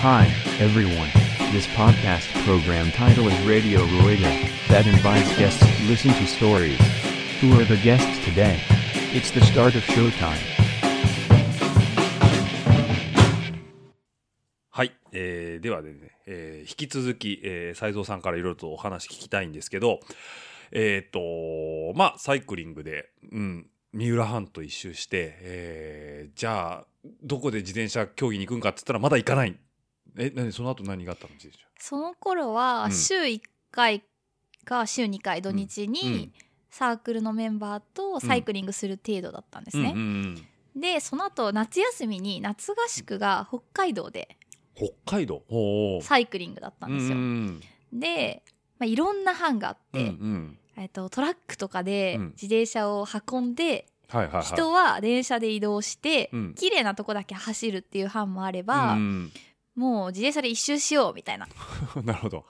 Hi, everyone. This podcast program title is Radio Rueda, that invites guests to listen to stories. Who are the guests today? It's the start of showtime. はい、えーではね、えー引き続き、えー、斉蔵さんからいろいろとお話聞きたいんですけど、えっ、ーとまあサイクリングで、うん、三浦半島一周して、えーじゃあどこで自転車競技に行くんかって言ったらまだ行かない。え、何その後何があったの？その頃うはん。週1回か週2回土日うん。にサークルのメンバーとサイクリングする程度だったんですね。でその後夏休みに夏合宿が北海道で北海道？サイクリングだったんですよ。うんで、まあ、いろんな班があって、うんうん。えっと、トラックとかでうん。自転車を運んで。人は電車で移動して、うん。綺麗なとこだけ走るっていう班もあれば、うんもう自転車で一周しようみたいな。なるほど。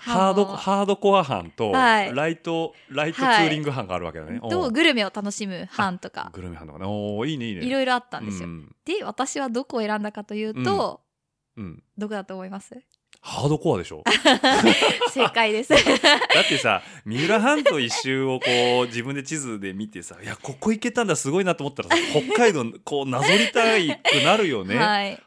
班ハードもハードコア班と、はいライトライトツーリング班があるわけだね。おとうグルメを楽しむ班とかグルメ班とかね。おおいいねいいね。いろいろあったんですよ。うんで私はどこを選んだかというと、うん。どこだと思います？ハードコアでしょ？正解です。だってさ三浦半島一周をこう自分で地図で見てさいやここ行けたんだすごいなと思ったらさ北海道こうなぞりたいくなるよね。はい。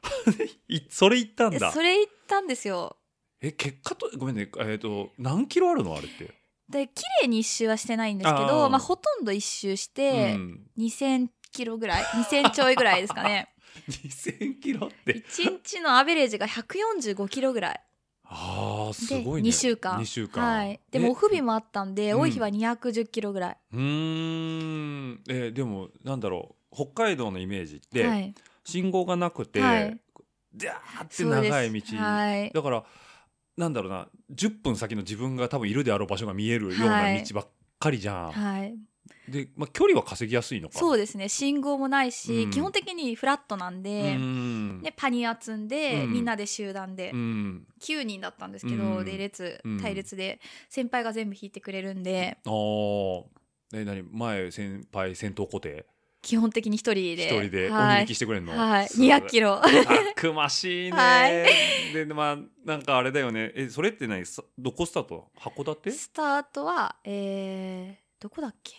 いそれ行ったんだ。それ言ったんですよ。え結果とごめんねえっ、と何キロあるのあれって？で綺麗に一周はしてないんですけどまあ、ほとんど一周して、うん、2000キロぐらい？2000ちょいぐらいですかね2000キロって。1日のアベレージが145キロぐらいああすでごいね。2週間。2週間。はい、でもえオフ日もあったんで、うん。多い日は210キロぐらい、うーん。えーでもなんだろう。北海道のイメージって、はい、信号がなくて、はい。でーって長い道、はい。だからなんだろうな。10分先の自分が多分いるであろう場所が見えるような道ばっかりじゃん、はい、で、まあ、距離は稼ぎやすいのか。そうですね。信号もないし、うん。基本的にフラットなんうで、ん。でパニア積んで、うん。みんなで集団で、うん。9人だったんですけど、うん。で列うん。隊列で先輩が全部引いてくれるんで。あー。え何？前先輩先頭固定？基本的に一人で。一人で鬼はい。引きしてくれるの、はい、すごい。200キロ。たくましいね、はい。でまあなんかあれだよね。えそれって何？さどこスタート？函館？スタートはえー、どこだっけ？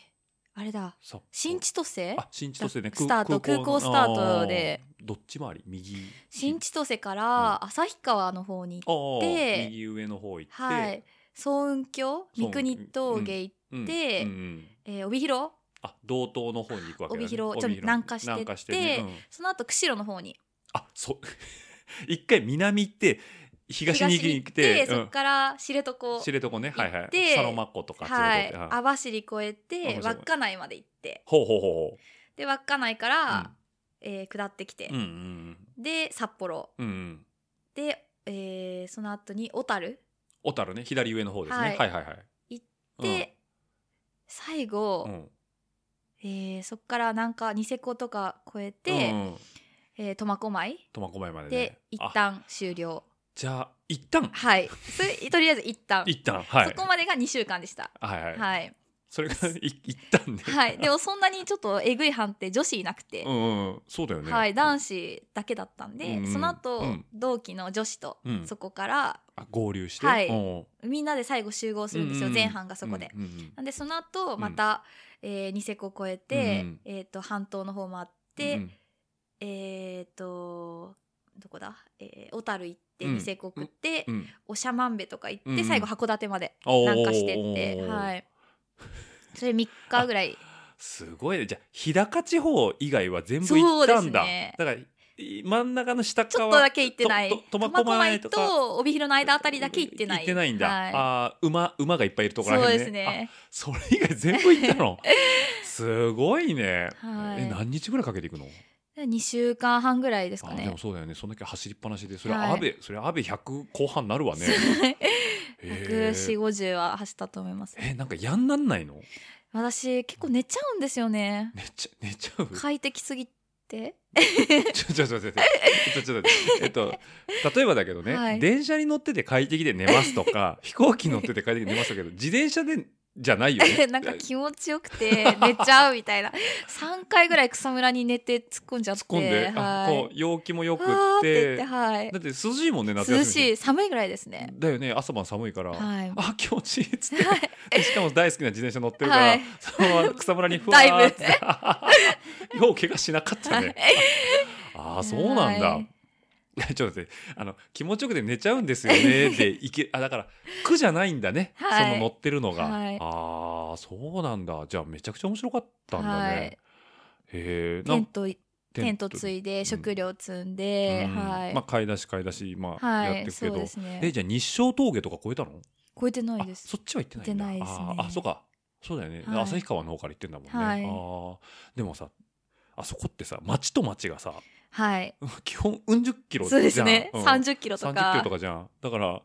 あれだ。さ新千歳？あ新千歳ね。スタート空港スタートで。どっち回り？右？新千歳から旭川の方に行って。右上の方行って、はい。層雲峡三国峠行っうんて、うんうん。えー帯広？あ道東の方に行くわけだ、ね、帯広ちょっと南下してってその後釧路の方に。あそう 一回南行って東に行ってそこから知床うん、知床ね。はいはい。サロマ湖とかはい。網走越えて稚内まで行って。ほうほうほで稚内かうら、えー下ってきて、で札幌。で、えーその後に小樽。小樽ね。左上の方ですね、は、はいいはいはい。行って、最後、うえーそこからなんかニセコとか越えて、うえー苫小牧。苫小牧までね。で一あ旦終了じゃあ一旦。はい。それとりあえず一旦。一旦はい。そこまでが2週間でした。はいはい、はい、それがい一旦ねはい、でもそんなにちょっとえぐい班って女子いなくて、うんうんそうだよね。はい、男子だけだったんで、うんうんその後、うん。同期の女子とうん。そこからあ合流して？はい。う。んみんなで最後集合するんですよ、うんうん前半がそこで。うんうんなんでその後また、えーニセコ越えて、うんえー、と半島の方回っうんて、うん。えっ、とどこだ、えー小樽行ってうん。ニセコ食って、うん。長万部とか行って、うん。うん最後函館まで南下してって、はい、それ3日ぐらい。すごいね。じゃあ日高地方以外は全部行ったんだ、ねだからい真ん中の下側ちょっとだけ行ってない。苫小牧と帯広の間あたりだけ行ってない。行ってないんだ、はい。あー馬馬がいっぱいいるところそうですね。あそれ以外全部行ったの？すごいね、はい。え何日ぐらいかけていくの？2週間半ぐらいですかあでねもそうだよね。そんだけ走りっぱなしでそれはい。アベ、それアベ100後半なるわね。へー。14050は走ったと思います。えなんかやんなんないの？私結構寝ちゃうんですよね。寝ちゃ寝ちゃう？快適すぎて。ちょちょちょちょちょちょちょえっと例えばだけどね、はい。電車に乗ってて快適で寝ますとか飛行機乗ってて快適で寝ますけど自転車でじゃないよね。なんか気持ちよくて 寝ちゃうみたいな。3回ぐらい草むらに寝て突っ込んじゃって突っ込んで、あはい。こう陽気もよくっってはい。だって涼しいもんね夏涼しい。寒いぐらいですね。だよね。朝晩寒いから、はい。あ気持ちいいっつって。でしかも大好きな自転車乗ってるから、はい。そのまま草むらにふわーって。よう怪我しなかったね。ああそうなんだ、はい ちょっと待ってあの気持ちよくて寝ちゃうんですよね。でいけあだから苦じゃないんだね、はい。その乗ってるのが、はい。ああそうなんだ。じゃあめちゃくちゃ面白かったんだね、はい。へえテントテント。つついで食料積んで、うん。はい、まあ買い出し買い出しまあ、はいやっていくけど、そうですね。えじゃあ日照峠とか越えたの？超えてないです。あそっちは行ってないんだ。行ってないですね。あーあそうか。そうだよね、はい。旭川の方から行ってんだもんね、はい。あー。でもさあそこってさ町と町がさはい。基本うん十キロじゃん。そうですね、うん。30キロと30かキロとかじゃん。だから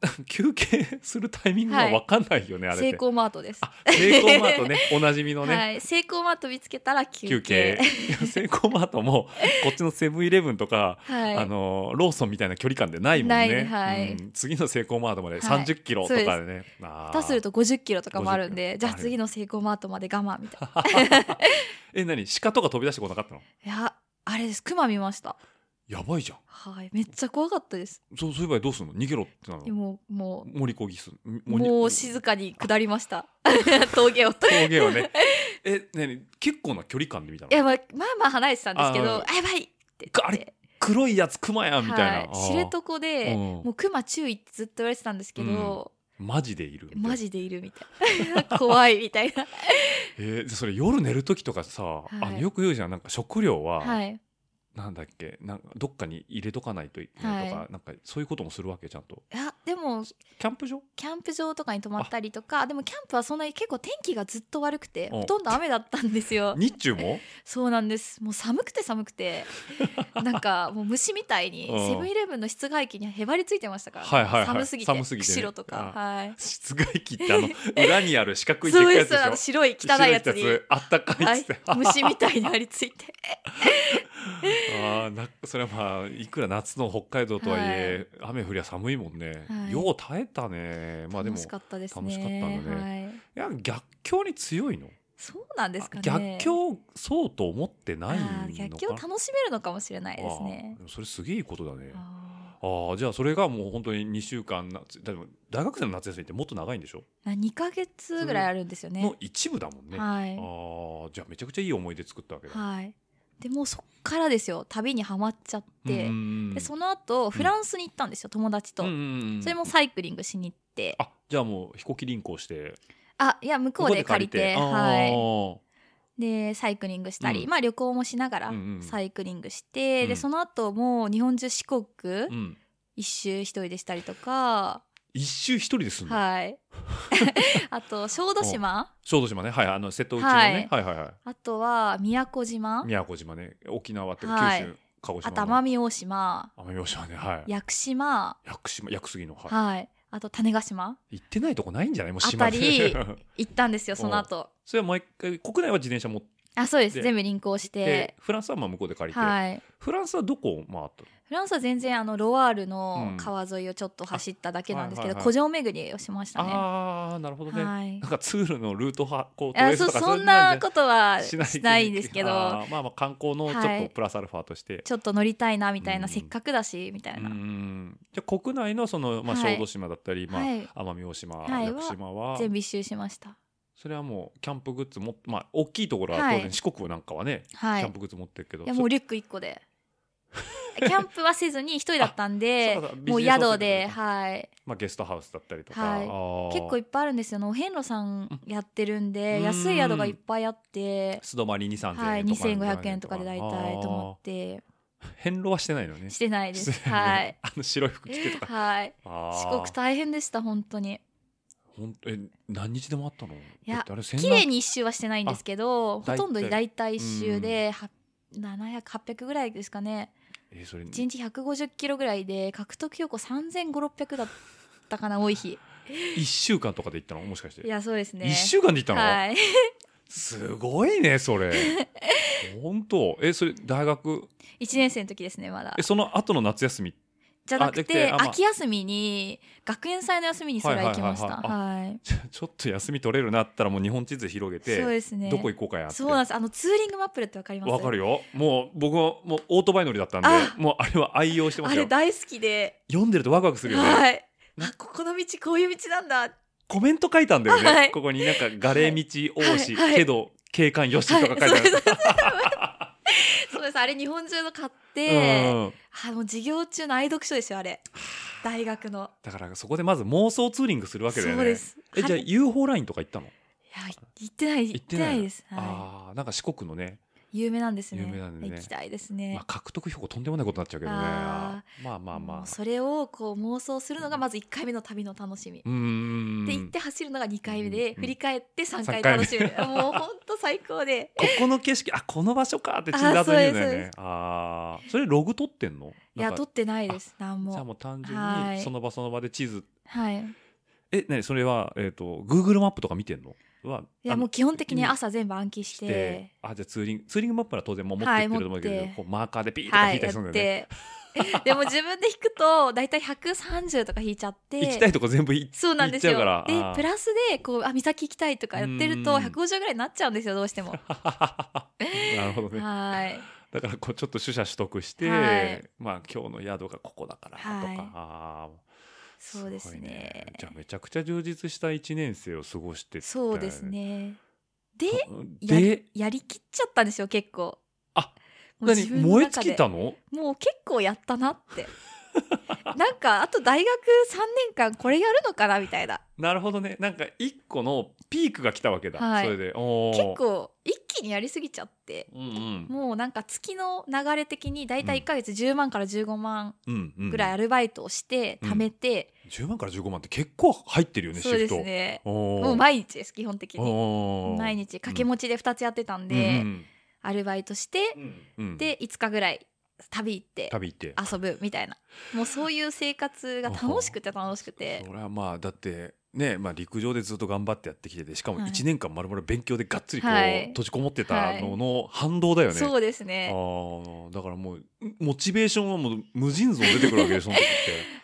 休憩するタイミングが分かんないよね、あれって。セイコーマートです。あセイコーマートね。おなじみのね、はい、セイコーマート見つけたら休休憩。セイコーマートもこっちのセブンイレブンとか、はい。あのローソンみたいな距離感でないもんなねいはい。うん。次のセイコーマートまではい。30キロとかでね、あー。下手すると50キロとかもあるんで50じゃあ次のセイコーマートまで我慢みたいな。え何？鹿とか飛び出してこなかったの？いやあれです。クマ見ました。やばいじゃん。はい。めっちゃ怖かったです。そうそういう場合どうすんの？逃げろってなの？もうも森こぎすうもう静かに下りました。峠をい峠をね。え何？結構な距離感で見たの？やまあまあまあ離れてたんですけどああやばいってあれ？黒いやつクマやんみたいな、はい、知床でうん。もうクマ注意ってずっと言われてたんですけど、マジでいるマジでいるみたい。な 怖いみたいな。えーそれ夜寝る時とかさ、いあのよく言うじゃん。なんか食料は、はいなんだっけなんかどっかに入れとかないといけないとか、はなんかそういうこともするわけちゃんと。いやでもキャンプ場？キャンプ場とかに泊まったりとかでもキャンプはそんなに結構天気がずっと悪くておほとんど雨だったんですよ。日中も？そうなんです。もう寒くて寒くて。なんかもう虫みたいにうん。セブンイレブンの室外機にへばりついてましたから、はいはいはい。寒すぎて寒すぎて。ねとかあはい。室外機ってあの 裏にある四角いでっそうかい白い汚いやつに。白あったかいっつって、はい、虫みたいに張り付いてああなそれはまあいくら夏の北海道とはいえ、雨降りゃ寒いもんね、はい。よう耐えたね。まあでも楽しかったですね。楽しかったんだね。はい、いや逆境に強いの。そうなんですかね。逆境そうと思ってない逆境を楽しめるのかもしれないですね。それすげえいいことだね。あああじゃあそれがもう本当に2週間夏でも大学生の夏休みってもっと長いんでしょ、ー2ヶ月ぐらいあるんですよね。の一部だもんね、はい。ああじゃあめちゃくちゃいい思い出作ったわけだ、はいでもうそっからですよ。旅にはまっちゃって、うんでその後フランスに行ったんですよ、友達と、うんうんうんそれもサイクリングしに行って。あじゃあもう飛行機輪行して。あいや向こうで借りて。はい。はでサイクリングしたり、うん。まあ旅行もしながらうんうんサイクリングして、うん。でその後も日本中四国うん、一周一人でしたりとか、一周一人ですはい。あと小豆島？小豆島ね。はいあの瀬戸内のね、はい、はいはいあとは宮古島？宮古島ね。沖縄って九州、はい。鹿児島あと奄美大島。奄美大島ね。はい。屋久島。屋久島。屋久杉の。はい、はい。あと種子島。行ってないとこないんじゃない？もう島あたり 行ったんですよその後。それは毎回国内は自転車持ってあそうです。で全部輪行して。フランスはまあ向こうで借りて、はい。フランスはどこを回ったの？フランスは全然あのロワールうんの川沿いをちょっと走っただけなんですけど、あはいはいはい。古城巡りをしましたね。ああなるほどね、はい。なんかツールのルートはこうトあレースとかそそんなことはしないしないんですけど。あーまあまあ観光のちょっはい。とプラスアルファとして、ちょっと乗りたいなみたいな、うん。せっかくだしみたいな、うん。じゃあ国内のその、まあ、はい。小豆島だったり、まあはい。奄美大島、はい。屋久島は。全部一周しました。それはもうキャンプグッズもまあ大きいところは当はい。然四国なんかはね、はい。キャンプグッズ持ってるけどいやもうリュック1個で。キャンプはせずに一人だったんでもう宿ではい。まあ、ゲストハウスだったりとか、はい。結構いっぱいあるんですよ。ねお遍路さんやってるんでうん。安い宿がいっぱいあって。素泊まり2 3 0 0はい。円とか2500円とかで大体泊まって遍路はしてないのね。してないです。はい。あの白い服着てとか。はい。四国大変でした本当にほんえ何日でもあったの？やだってあれ千綺麗に一周はしてないんですけどあほとんど大体。大体一周では700800ぐらいですかね。えそれ。1日150キロぐらいで獲得標高3500600だったかな多い日。1週間とかで行ったの？もしかして。いやそうですね。1週間で行ったの、はい。すごいねそれ。本当。えそれ大学？1年生の時ですねまだ。えその後の夏休みじゃなくてまあ。秋休みに学園祭の休みにそれは行きました。ちょっと休み取れるなったらもう日本地図広げて。そうですね。どこ行こうかやって。そうなんです。あのツーリングマップルってわかりますわかるよ。もう僕はもうオートバイ乗りだったんであもうあれは愛用してますよ。あれ大好きで。読んでるとワクワクするよね、はい。なあここの道こういう道なんだ。コメント書いたんだよね、はい。ここになんか「ガレ道多し、はい。はいけど景観よし」とか書いてある、はい そうです。あれ日本中の買って、うんあの授業中の愛読書ですよあれ。大学の。だからそこでまず妄想ツーリングするわけだよね。そうです。えじゃあはい。UFO ラインとか行ったの、いや行ってない行ってない。です、はい、ああなんか四国のね、有名なんですね。有名なんでね。行きたいですね、まあ、獲得標高とんでもないことになっちゃうけどね。あまあまあまあ。それをこう妄想するのがまず1回目の旅の楽しみ、うーんで行って走るのが2回目で、うん振り返って3回三回目楽しめるもう本当最高で。ここの景色あこの場所かってあそうでねあそれログ取ってんの？いやなんか撮ってないです。何じゃあももう単純はい。にその場その場で地図。はい。えねそれはえっ、と Google マップとか見てんの？はいやもう基本的に朝全部暗記ししててあじゃあツーリングツーリングマップは当然もう持ってはいってると思うけど、持って。こうマーカーでピーとか引いたりするんだよね、て。でも自分で引くと大体130とか引いちゃって。行きたいとこ全部行っそうなんですよ。行っちゃうから。あー。でプラスでこうあ岬行きたいとかやってるとうん。150ぐらいになっちゃうんですよどうしても。なるほどね。はい。だからこうちょっと取捨取得して、はい。まあ今日の宿がここだからとか、はい。あーそうですごいね。じゃあめちゃくちゃ充実した1年生を過ごしてそうですね。でやでりやりきっちゃったんですよ結構。あ何燃え尽きたの？もう結構やったなって。なんかあと大学3年間これやるのかなみたいな。なるほどね。なんか一個のピークが来たわけだ、はい。それで。結構一気にやりすぎちゃって。うんうん。もうなんか月の流れ的に大体1ヶ月10万から15万うんうんぐらいアルバイトをしてうん。貯めて、10万から15万って結構入ってるよねそうですね。もう毎日です基本的に。毎日掛け持ちで2つやってたんうんで、うん。アルバイトしてうんうん。で5日ぐらい旅行って旅行って。遊ぶみたいな。もうそういう生活が楽しくて楽しくて。それはまあだってね、まあ、陸上でずっと頑張ってやってきててしかもはい。1年間まるまる勉強でがっつりこう、はい。閉じこもってたのの反動だよね。そうですあねーだからもうモチベーションはもう無尽蔵出てくるわけでその時って。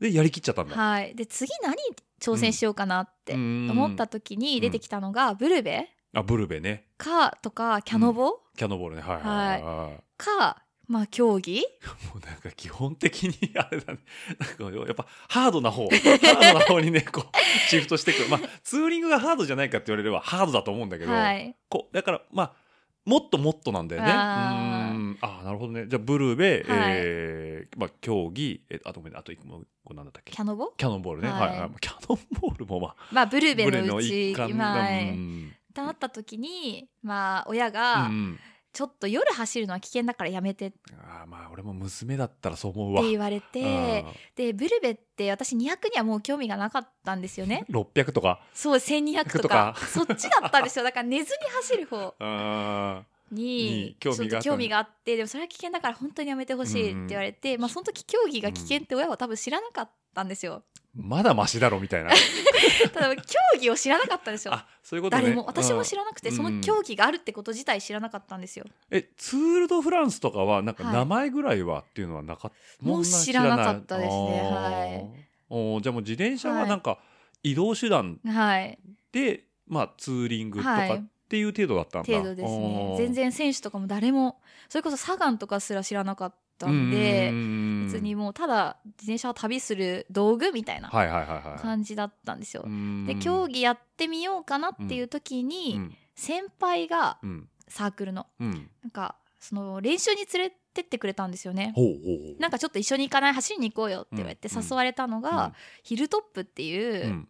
でやりきっちゃったんだ。はい。で次何挑戦しようかなってうん。思った時に出てきたのがブルベあブルベね。かとかキャノボ？キャノボールね。はいはいはい、はい。かまあ競技？もうなんか基本的にあれだね。なんかやっぱハードな方。ハードな方にねこうシフトしてくる。まあツーリングがハードじゃないかって言われればハードだと思うんだけど、はい。こうだからまあもっともっとなんだよね。あー。うーん。あーなるほどね。じゃあブルベ、はい。えーまあ競技、えあとごめんね。あと一個なんだったっけ？キ？ャノボ？キャノンボールね。ははい。い、はい、キャノンボールもまあまあブルベブルのうち一環だ。まあうん。ってなった時にまあ親うがんちょっと夜走るのは危険だからやめて。ってあーまあ俺も娘だったらそう思うわ。言われてでブルベって私200にはもう興味がなかったんですよね。六百とか？そう1200とか。そっちだったんですよ。だから寝ずに走る方。あ にに興味があったちょっと興味があってでもそれは危険だから本当にやめてほしいって言われて、まあその時競技が危険って親は多分知らなかったんですよ、ーまだマシだろみたいな。ただ競技を知らなかったんですよ。あそういうことね。誰も私も知ららなくて、うん。その競技があるってこと自体知らなかったんですよ。えツール・ド・フランスとかはなんかはい。名前ぐらいはっていうのはなかった、もう知らなかったですね。はい。おーじゃあもう自転車はなんか移動手段はい。で、まあツーリングとはい。かっていう程度だったんだ、程度ですね。全然選手とかも誰もそれこそサガンとかすら知らなかったんでうん別にもうただ自転車を旅する道具みたいな感じだったんですよ。でで競技やってみようかなっていう時に、うん。先輩がうん。サークルのうん。なんかその練習に連れてってくれたんですよね。なんかちょっと一緒に行かない走りに行こうよって言われてうん。誘われたのが、ヒルトップっていう、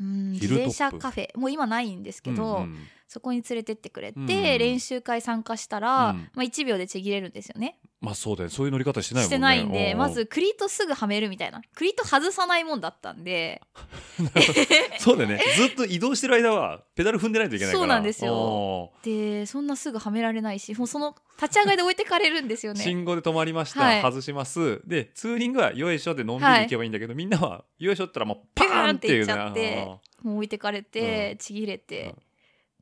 うん。自転車カフェ。もう今ないんですけど、うんうんそこに連れてってくれて、うん練習会参加したら、うん。まあ、1秒でちぎれるんですよね。まあそうだよそういう乗り方してないもんね。してないんでまずクリートすぐはめるみたいな。クリート外さないもんだったんで。そうだよね。ずっと移動してる間はペダル踏んでないといけないから。そうなんですよ。おでそんなすぐはめられないしもうその立ち上がりで置いてかれるんですよね。ー信号で止まりました、はい。外します。でツーリングはよいしょでのんびり行けばいいんだけど、みんなはよいしょったらもうパーンっていうね。もう置いてかれて、うん。ちぎれて、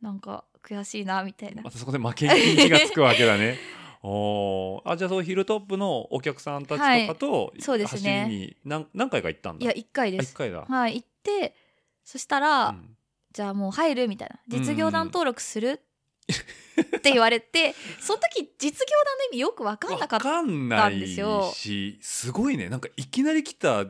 なんか悔しいなみたいな。またそこで負けに気がつくわけだね。おー。あじゃあそうヒルトップのお客さんたちとかと、い。そうですね。走りに何何回か行ったんだ？いや1回あです。一回だ、はい行ってそしたら、うん。じゃあもう入るみたいな。実業団登録する、って言われて その時実業団の意味よく分かんなかわったかんないですよしすごいね。なんかいきなり来た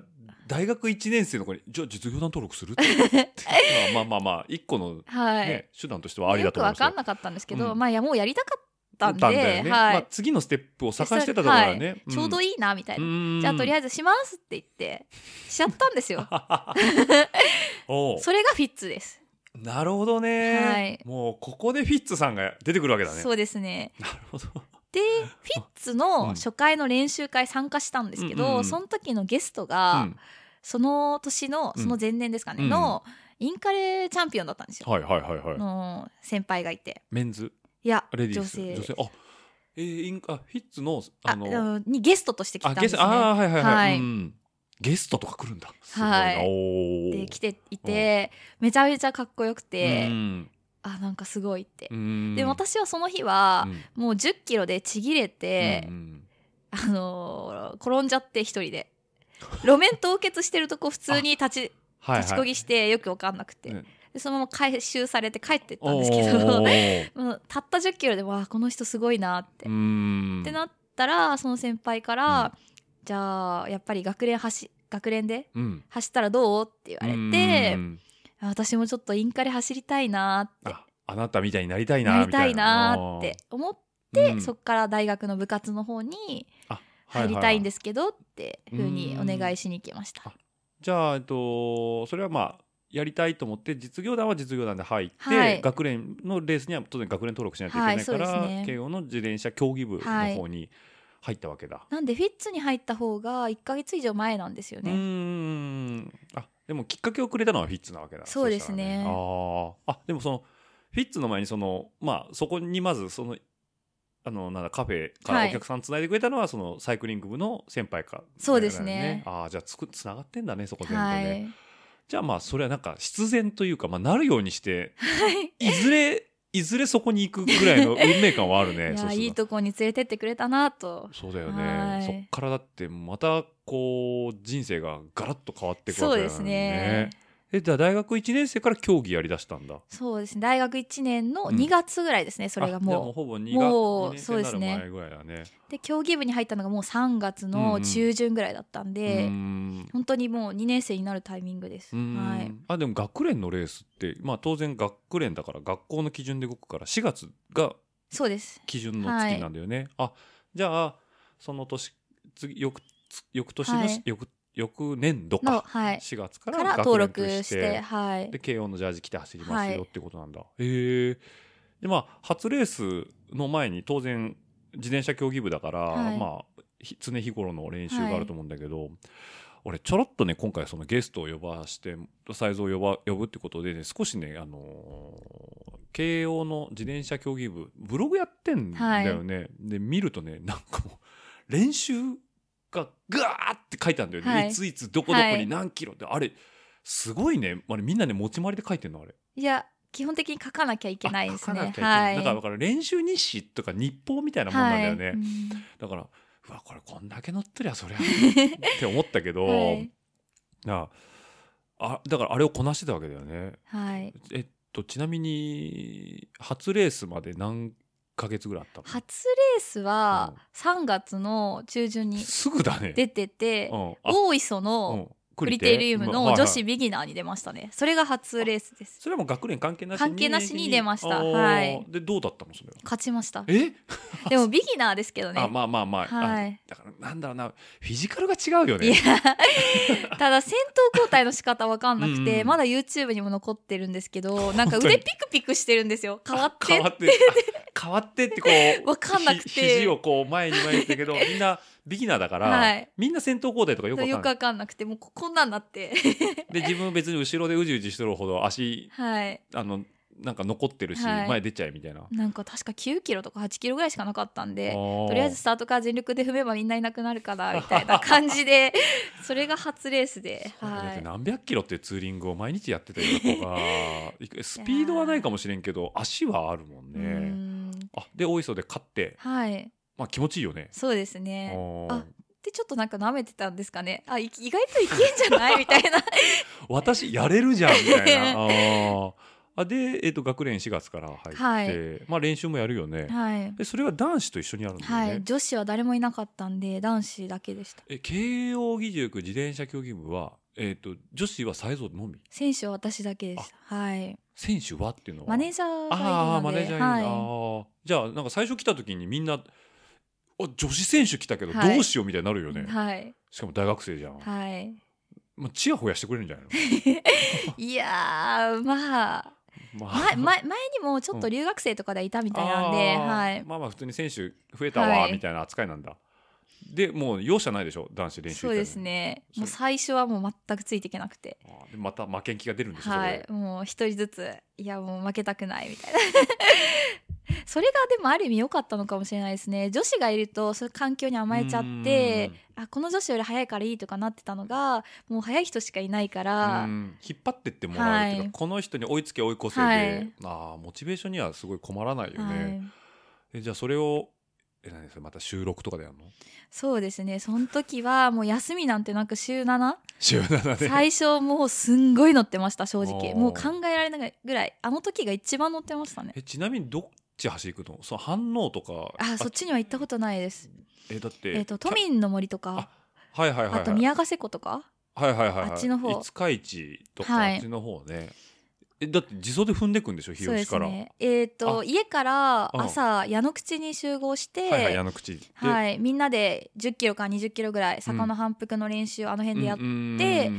大学1年生の子にじゃあ実業団登録するって。まあまあまあまあ一個の、ねはい、手段としてはありだと思うんですよ。分かんなかったんですけど、うん。まあいやもうやりたかったんでだよね。はい。まあ、次のステップを探してたところだよね、ちょうどいいいなみたいな、いじゃあとりあええずしますって言ってしちゃったんですよ。それがフィッツです。なるほどね、はい。もうここでフィッツさんが出てくるわけだね。そうですね。なるほどでフィッツうん。の初回の練習会参加したんですけど、うんその時のゲストが、うん。その年のうん。その前年ですかね、うん。のインカレチャンピオンだったんですよ、はいはいはいはい。の先輩がいて。メンズ？いやレディース？女性。女性？あえー、インあフィッツのああのうんにゲストとして来たんですね。あゲスあーはいはいはい、はい。うん、ゲストとか来るんだ。すごいな、はい。で来ていてめちゃめちゃかっこよくて、うんあなんかすごいって、うん。で私はその日はうん。もう1 0キロでちぎれてう、んあのー転んじゃって一人で。路面凍結してるとこ普通に立ちはい立ちこぎしてよく分かんなくて、ねでそのまま回収されて帰ってったんですけおど たった1 0キロでわあこの人すごいなって、うっんてなったらその先輩から、うん。じゃあやっぱり学連走学連でうん。走ったらどうって言われてうん私もちょっとインカレ走りたいなって。ああなたみたいになりたいななりたいなみって思って、うん。そっから大学の部活の方にあ入りたいんはですけどってふうにお願いしに行きました。あじゃあ、えっと、それはまあやりたいと思って実業団は実業団で入って、はい。学連のレースには当然学連登録しないといけないから、はいね。慶応の自転車競技部の方に入ったわけだ。なんでフィッツに入った方が1ヶ月以上前なんですよね。ん。あでもきっかけをくれたのはフィッツなわけだ。そうですね。そしたらあー。あでもそのフィッツの前にそのまあそこにまずそのあのなんだカフェからはい。お客さんつないでくれたのは、そのサイクリング部の先輩か。そうですね。ああじゃあつくつながってんだねそこ全部ね、はい。じゃあまあそれはなんか必然というか、まあ、なるようにして はい。いずれいずれそこに行くぐらいの 運命感はあるねいやいいとこに連れてってくれたなと。そうだよはいねそっからだってまたこう人生がガラッと変わっていくわけだよねそうですね。えじゃあ大学1年生から競技やりだしたんだそうですね。大学1年のうん2月ぐらいですね。それがもうもほぼ2もう月2年生になるそうですね前ぐらいだねう。で競技部に入ったのがもう3月のん中旬ぐらいだったんうで、ん本当にもう2年生になるタイミングです。うんはい。あでも学連のレースってまあ当然学連だから学校の基準で動くから4月がそうです。基準の月なんだよね、あじゃあその年次翌つ翌年の、はい翌翌年度か、のはい。4月かからら登録して、はい。で。慶応のジャージ着て走りますはい。よってことなんだ、へえ。でまあ初レースの前に当然自転車競技部だから、はい。まあひ常日頃の練習があると思うんだけど、俺ちょろっとね今回そのゲストを呼ばしてサイズを呼ば呼ぶってことでね少しねあのー慶応の自転車競技部ブログやってんだよね、で見るとねなんかもう練習がガーって書いてあるんだよね、はい。い、ついつどこどこにはい。何キロって、あれすごいね。あれみんなね持ち回りで書いてんの？あれ。いや、基本的に書かなきゃいけないですね。あ書かなきゃいけなはい。い。だからだから練習日誌とか日報みたいなもんなんだよね、はい。うん。だからうわこれこんだけ載ってりゃそりゃ。って思ったけど、はい。なあだからあれをこなしてたわけだよね。はい。えっとちなみに初レースまで何ヶ月ぐらいあったの。初レースは3月の中旬にすぐだね。出てて、うん。あ。大磯うのんクリテリウムの女子ビギナーに出ましたね。それが初レースです。それはもう学連関係なしに？関係なしに出ました。あー。はい。でどうだったのそれは？勝ちました。え？でもビギナーですけどね。あまあまあまあ、あはい。だからなんだろうな。フィジカルが違うよいや。ね ただ先頭交代の仕方わかんなくて、うん。まだ YouTube にも残ってるんですけどなんか本当に。腕ピクピクしてるんですよ。変わって変わってあ変わってってこう わかんなくて。ひ肘をこう前に前にしたけど みんなビギナーだから、はい。みんな先頭交代とかよくわかんない。かんなくてもうここんなんなって。で自分別に後ろでうじうじしてるほど足はい。あのなんか残ってるし、はい。前出ちゃえみたいな。なんか確か9キロとか8キロぐらいしかなかったんでととりあえずスタートから全力で踏めばみんないなくなるかな みたいな感じでそれが初レースで、はい、何百キロっていうツーリングを毎日やってたような子がスピードはないかもしれんけど足はあるもんうね。んあで大磯で勝って。はい。まあ気持ちいいよね。そうですね。ああでちょっとなんか舐めてたんですかね。あい意外といけんじゃないみたいな。私やれるじゃんみたいな。あー。あで、えっと学年4月から入って、はい。まあ練習もやるよね。はい、でそれは男子と一緒にやるんだよね。はい、女子は誰もいなかったんで男子だけでした。え慶応義塾自転車競技部は、えっと女子は才蔵のみ？選手は私だけでした。はい。選手はっていうのは？マネージャーがいるああマネージャーいるはい。あー。じゃあなんか最初来た時にみんなあ女子選手来たけどはい。どうしようみたいになるよね、はい。しかも大学生じゃん、はい。まあ、チヤホヤしてくれるんじゃないの？いやーまあ。ま前前前にもちょっと留学生とかでいたみたいなんで、あー。はい。まあまあ普通に選手増えたわはい。みたいな扱いなんだ、でもう容赦ないでしょ？男子練習そうですね。もう最初はもう全くついていけなくて。また負けん気が出るんでしょ、はい。そもう一人ずついやもう負けたくないみたいな。それがでもある意味良かったのかもしれないですね。女子がいるとそういう環境に甘えちゃってあこの女子より早いからいいとかなってたのがもう早い人しかいないかれら。うん。引っ張ってってもらうっていうか、はい。この人に追いつけ追い越せで、はい。あーモチベーションにはすごい困らないよね、はい。えじゃあそれをえ何それまた収録とかでやるの？そうですね。その時はもう休みなんてなく週7週7で。最初もうすんごい乗ってました正直。もう考えられないぐらい。あの時が一番乗ってましたね。えちなみにどっち走り行くの？その反応とか。あそっちには行ったことないです。えだってえっ、と都民の森とか。あはいはいはいはい。あと宮ヶ瀬湖とか？はいはいはいはい。あっちの方。五日市とか、はい。あっちの方ねえだって自走で踏んでくんでしょ？日吉から、すね。えっ、とあ。家からうん。朝矢野口に集合して、はいはい矢の口で、はい、みんなで10キロか20キロぐらい坂の反復の練習をあの辺でやって、て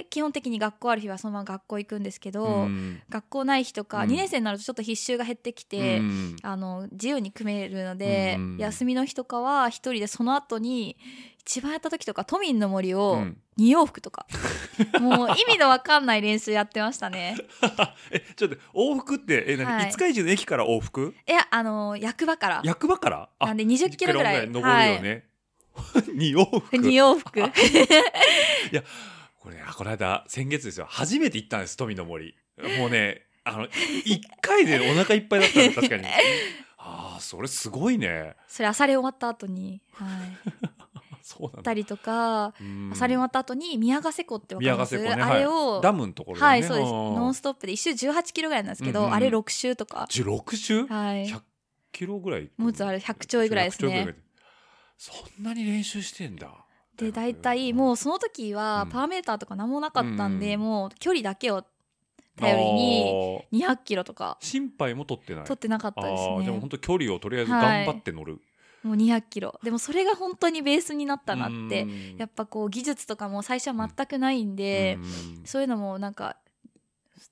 で基本的に学校ある日はそのまま学校行くんですけど、学校ない日とか、うん。2年生になるとちょっと必修が減ってきて、あの自由に組めるので、うん。休みの日とかは一人でその後に一番やった時とか都民の森を2往復とか、もう意味のわかんない練習やってましたね。えちょっと往復ってえ何、はい。五日市の駅から往復？いやあの役場から。役場から？あなんで20キロぐらい。10登るよね、二往復。2往復。これあこの間先月ですよ。初めて行ったんです富の森。もうねあの一回でお腹いっぱいだったんで確かに。ああそれすごいね。それ朝練終わった後に、はい、たりとかうん。朝練終わった後に宮ヶ瀬湖ってわかります、宮ヶ瀬湖ね。あれを、はい、ダムのところね。はいそうです。ん。ノンストップで一周18キロぐらいなんですけど、うんうんあれ6周とか、16周、はい、100キロぐらい。もうちょっとあれ100ちょいぐらいですね。100ちょいぐらい。そんなに練習してんだ。で大体もうその時はうん。パーメーターとか何もなかったんで、うんもう距離だけを頼りにあー。200キロとか。心配も取ってない。取ってなかったですね。でも本当距離をとりあえず頑張って乗る、もう200キロ。でもそれが本当にベースになったなってうん。やっぱこう技術とかも最初は全くないんで、うん。そういうのもなんか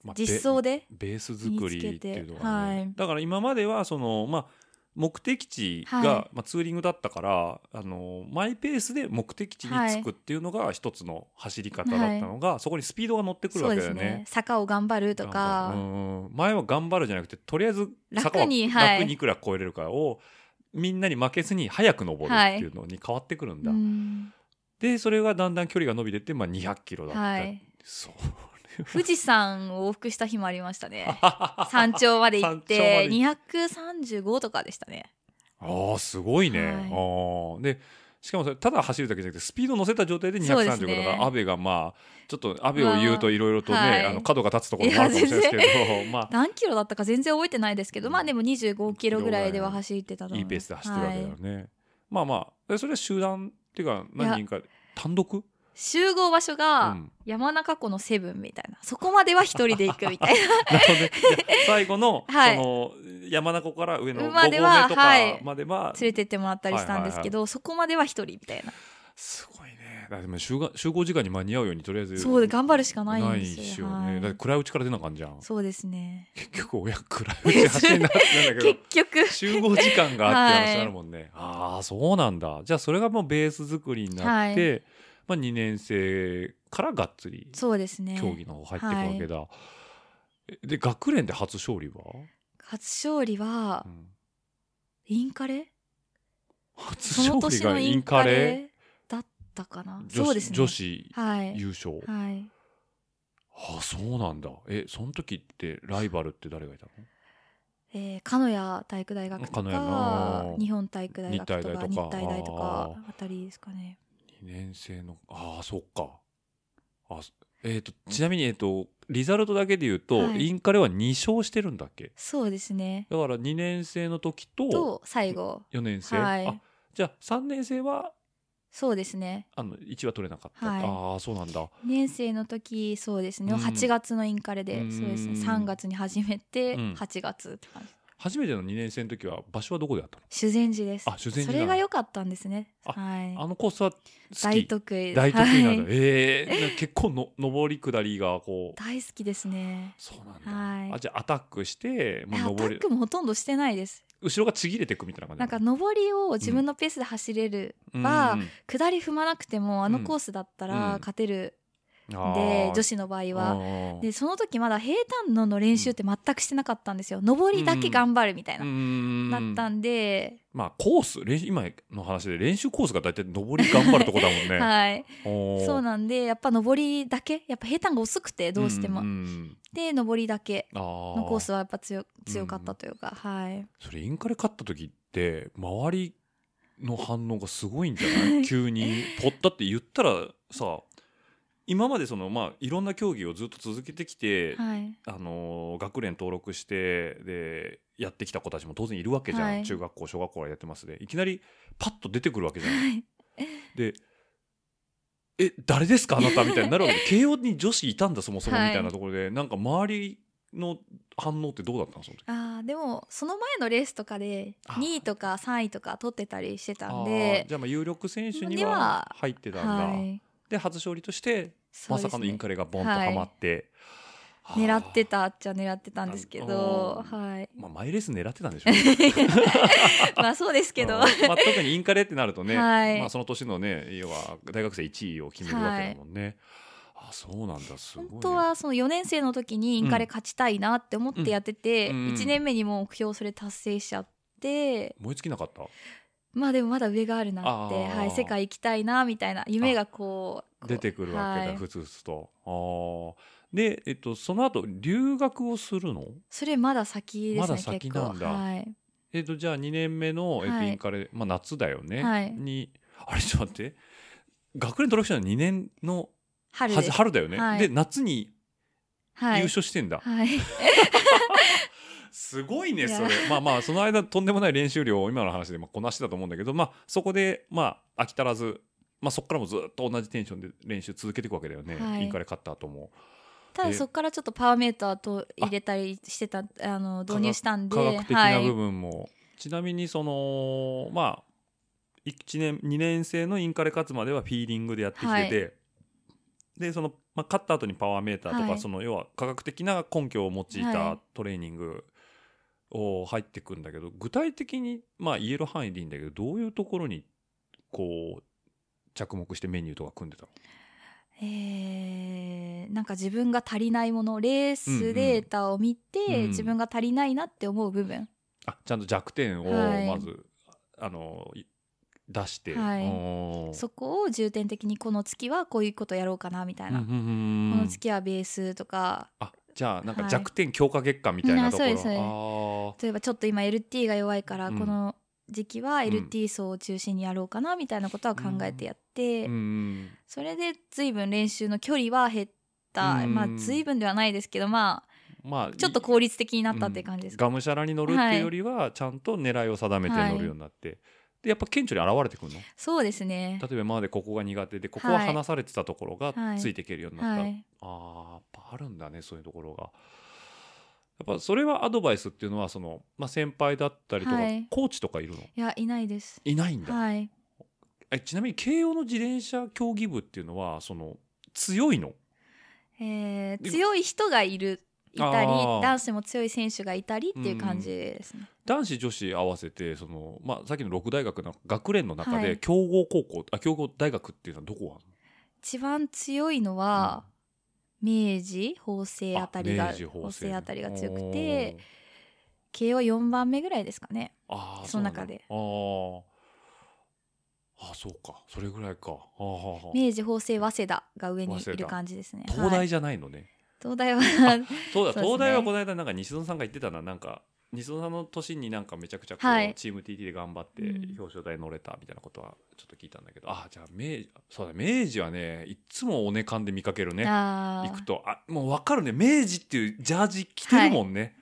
まあ実装でベベース作りっていうのは、ね。はい。だから今まではそのまあ目的地が、はい。まあ、ツーリングだったからあのマイペースで目的地に着くっていうのが一つの走り方だったのが、そこにスピードが乗ってくるわけだよね。ね。坂を頑張るとか、うん前は頑張るじゃなくてとりあえず坂を楽にはい。楽にいくら越えれるかをみんなに負けずに早く登るっていうのに変わってくるんだ、うん。でそれがだんだん距離が伸びてって、まあ、200キロだった、はい。そう。富士山を往復した日もありましたね。山頂まで行ってで235とかでしたね。ああすごいね、はい。あー。でしかもそれただ走るだけじゃなくてスピード乗せた状態でそうです235ね。だから、安倍がまあちょっと安倍を言うといろいろとね、まあはい。あの角が立つところもあるかもしれないですけど まあ。何キロだったか全然覚えてないですけど、うんまあでも25キロぐらいでは走ってたと思いいペースで走ってるわけだよはい。ね、まあまあ。でそれは集団っていうか何人か単独？集合場所うがん。山中湖のセブンみたいな。そこまでは一人で行くみたいな。最後の, はい。その山中湖から上の5合目まではとはい。かまでは連れてってもらったりしたんですけど、そこまでは一人みたいな。すごいね。だでも集合集合時間に間に合うようにとりあえずそうで頑張るしかないんですよ。しよはい。ねだって暗いうちから出なあかんじゃん。そうですね。結局親暗いうち走りななんだけど。結局。集合時間があって話になるもんね、ああそうなんだ。じゃあそれがもうベース作りになって、はいまあ、2年生からがっつりそうですね。競技の方入っていくわけだ、えで学連で初勝利は、初勝利はうん。インカレ？初勝利年のインがインカレ？だったかな。女子そうですね。女子はい。優勝、はい。ああそうなんだ。えその時ってライバルって誰がいたの？えー、鹿屋体育大学とかな日本体育大学とか日体大とか。日体大とかああたりですかね2年生のああそっか。あえっ、とちなみにえっ、とリザルトだけで言うと、はい。インカレは2勝してるんだっけ？そうですね。だから2年生の時とと最後。4年生、はい。あじゃあ3年生はそうですね。あの1は取れなかった、はい。ああそうなんだ。2年生の時そうですね、うん。8月のインカレでうん。そうですね。3月に始めてうん。8月って感じ初めての2年生の時は場所はどこでやったの？修善寺です。あ修善寺それが良かったんですね。あはい。あのコースは大得意。大得意なんだ、はい。ええ結構の上り下りがこう。大好きですね。そうなんだ、はい。あじゃあアタックしてもう上りックもほとんどしてないです。後ろがちぎれていくみたいな感じなんか上りを自分のペースで走れるば、下り踏まなくてもあのコースだったうん。ら勝てるんで、で女子の場合は。はでその時まだ平坦のの練習って全くしてなかったんですよ。上りだけ頑張るみたいな、だったんで、まあコース練習今の話で練習コースが大体上り頑張るとこだもんね。はい。そうなんでやっぱ上りだけやっぱ平坦が遅くてどうしても、んんで上りだけあのコースはやっぱ強強かったというか、はい。それインカレ勝った時って周りの反応がすごいんじゃない？急にポッだって言ったらさ今までそのまあいろんな競技をずっと続けてきて、はい。あのー学連登録してでやってきた子たちも当然いるわけじゃん、はい。中学校小学校からやってますで。いきなりパッと出てくるわけじゃん。はい。でえ誰ですか？あなたみたいになるわけで。慶応に女子いたんだそもそもみはい。たいなところで、なんか周りの反応ってどうだったのその時？あーでもその前のレースとかであ2位とか3位とか取ってたりしてたんあでーじゃあまあ有力選手には入ってたんだ、はい。で初勝利としてまさかのインカレがボンとはまって、あー狙ってたっちゃ狙ってたんですけどあはい。まあ、マイレース狙ってたんでしょう まあそうですけど。まあ、特にインカレってなるとね、はい。まあ、その年のね要は大学生1位を決めるわけだもんね、あそうなんだ。すごい、ね、本当はその4年生の時にインカレ勝ちたいなって思ってやってて、うん。うん。1年目にもう目標それ達成しちゃって。燃え尽きなかった？まあでもまだ上があるなって、はい、世界行きたいなみたいな夢がこう出てくるわけだ、はい。ふつふつと。で、えっと、その後留学をするの？それまだ先ですねまだ先なんだ。はい、えっとじゃあ2年目の、えっと、はい。インカレ、まあ、夏だよね、はい。にあれちょっと待って。学年登録したの2年のは春春だよね、はい。で夏にはい。優勝してんだ、はい、すごいねそれ。まあまあその間とんでもない練習量を今の話でまあこなしてたと思うんだけどまあそこでまあ飽き足らずまあそこからもずっと同じテンションで練習続けていくわけだよね、はい。インカレ勝った後も。ただでそこからちょっっとパワーメーターと入れたりしてたあの導入したんで科学的はない。部い、分も、ちなみにそのまあ1年2年生のインカレ勝つまではフィーリングでやってきてて、でその、まあ、勝った後にパワーメーターとか、はい。その要は科学的な根拠を用いはたい。トレーニングを入ってくんだけど具体的にまあ言える範囲でいいんだけどどういうところにこう着目してメニューとか組んでたの？えーなんか自分が足りないものレースデータを見て、うんうん自分が足りないなって思う部分。あちゃんと弱点をはい。まず、あのい出して、はい。そこを重点的にこの月はこういうことやろうかなみたいな、うんうんうんこの月はベースとか。あじゃあなんかはい。弱点強化月間みたいなところ、うんあそうです。あ例えばちょっと今 LT が弱いから、うん。この時期はん。LT 層を中心にやろうかなみたいなことは考えてやって、ーうんそれで随分練習の距離は減った、うん。まあ随分ではないですけどままああちょっと効率的になったっていう感じですか、がむしゃらに乗るっていうよりはちゃんと狙いを定めて乗るようになって、でやっぱ顕著に現れてくるの？そうですね。例えば今までここが苦手でここは離されてたところがはい。ついていけるようになった、はい。あーやっぱあるんだねそういうところが。やっぱそれはアドバイスっていうのはその、まあ、先輩だったりとか、はい。コーチとかいるの？いやいないです。いないんだ、はい。えちなみに慶応の自転車競技部っていうのはその強いの？えーで強い人がいるいたりあー。男子も強い選手がいたりっていう感じですね、男子女子合わせてその、まあ、さっきの六大学の学連の中はい。で強豪高校、あ強豪大学っていうのはどこがある一番強いのは、明治法政のあたりが法法政政あたりが強くて慶応4番目ぐらいですかね。あーその中で。あー。あーそうか。それぐらいか。あーはーはー。明治法政早稲田が上にいる感じですね。東大はい。じゃないのね、東大はそうだ。ね。東大はこの間なんか西園さんが言ってたな。なんか西野さんの年になんかめちゃくちゃこう、はい。チーム TT で頑張ってうん。表彰台乗れたみたいなことはちょっと聞いたんだけど、あじゃあ明治そうだ明治はねいっつもおねかんで見かけるね。あー。行くとあもう分かるね。明治っていうジャージ着てるもんね、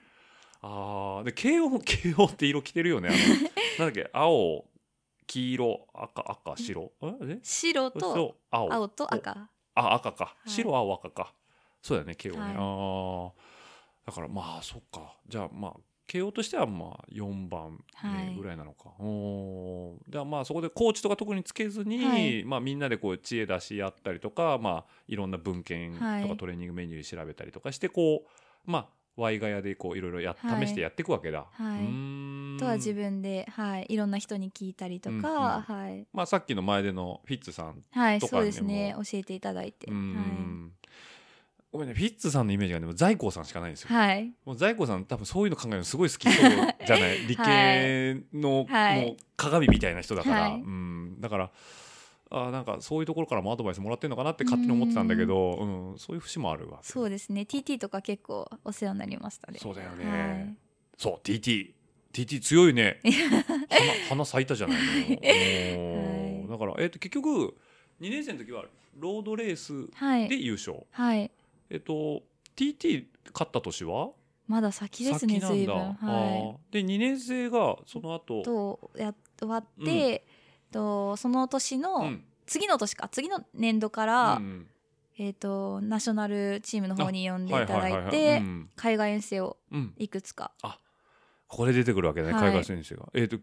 ああで慶応も 慶応って色着てるよね。あの なんだっけ青黄色赤赤白。え？え？白そとう青。青と赤。あ赤か。い。白青赤か、そうだよね慶応ね、はい。ああだからまあそっか。じゃあまあ慶応としてはまあ4番目ぐらいなのか、おー。じゃあまあそこでコーチとか特につけずに、はい。まあ、みんなでこう知恵出し合ったりとか、まあ、いろんな文献とかはい。トレーニングメニュー調べたりとかしてこうまあワイガヤでこういろいろやはい試してやっていくわけだ。はい。とは自分で、はい、いろんな人に聞いたりとか、うんうん。はい、まあ、さっきの前でのフィッツさんはい、とかそうですでね。も教えていただいて。うーん、ごめんねフィッツさんのイメージがでも在光さんしかないんですよ。はい、はい、もう在光さん多分そういうの考えるのすごい好きそうじゃない？理系の、はい。もう鏡みたいな人だから、はいうん、だからあなんかそういうところからもアドバイスもらってるのかなって勝手に思ってたんだけど、うん。そういう節もあるわけそうですね。TT とか結構お世話になりましたね。そうだよね、はい。そう TT TT 強いね。花花咲いたじゃないの、おー だから、えっと結局2年生の時はロードレースはい。で優勝、はいえっと TT 勝った年は？まだ先ですね先なんだ、随分。あはー。で2年生がその後いとや終わって、うん。とその年の、うん。次の年か次の年度から、うんえっ、とナショナルチームの方に呼んでいただはいてうん。海外遠征をうんいくつか。ここで出てくるわけね、はい。海外選手が。えっ、と、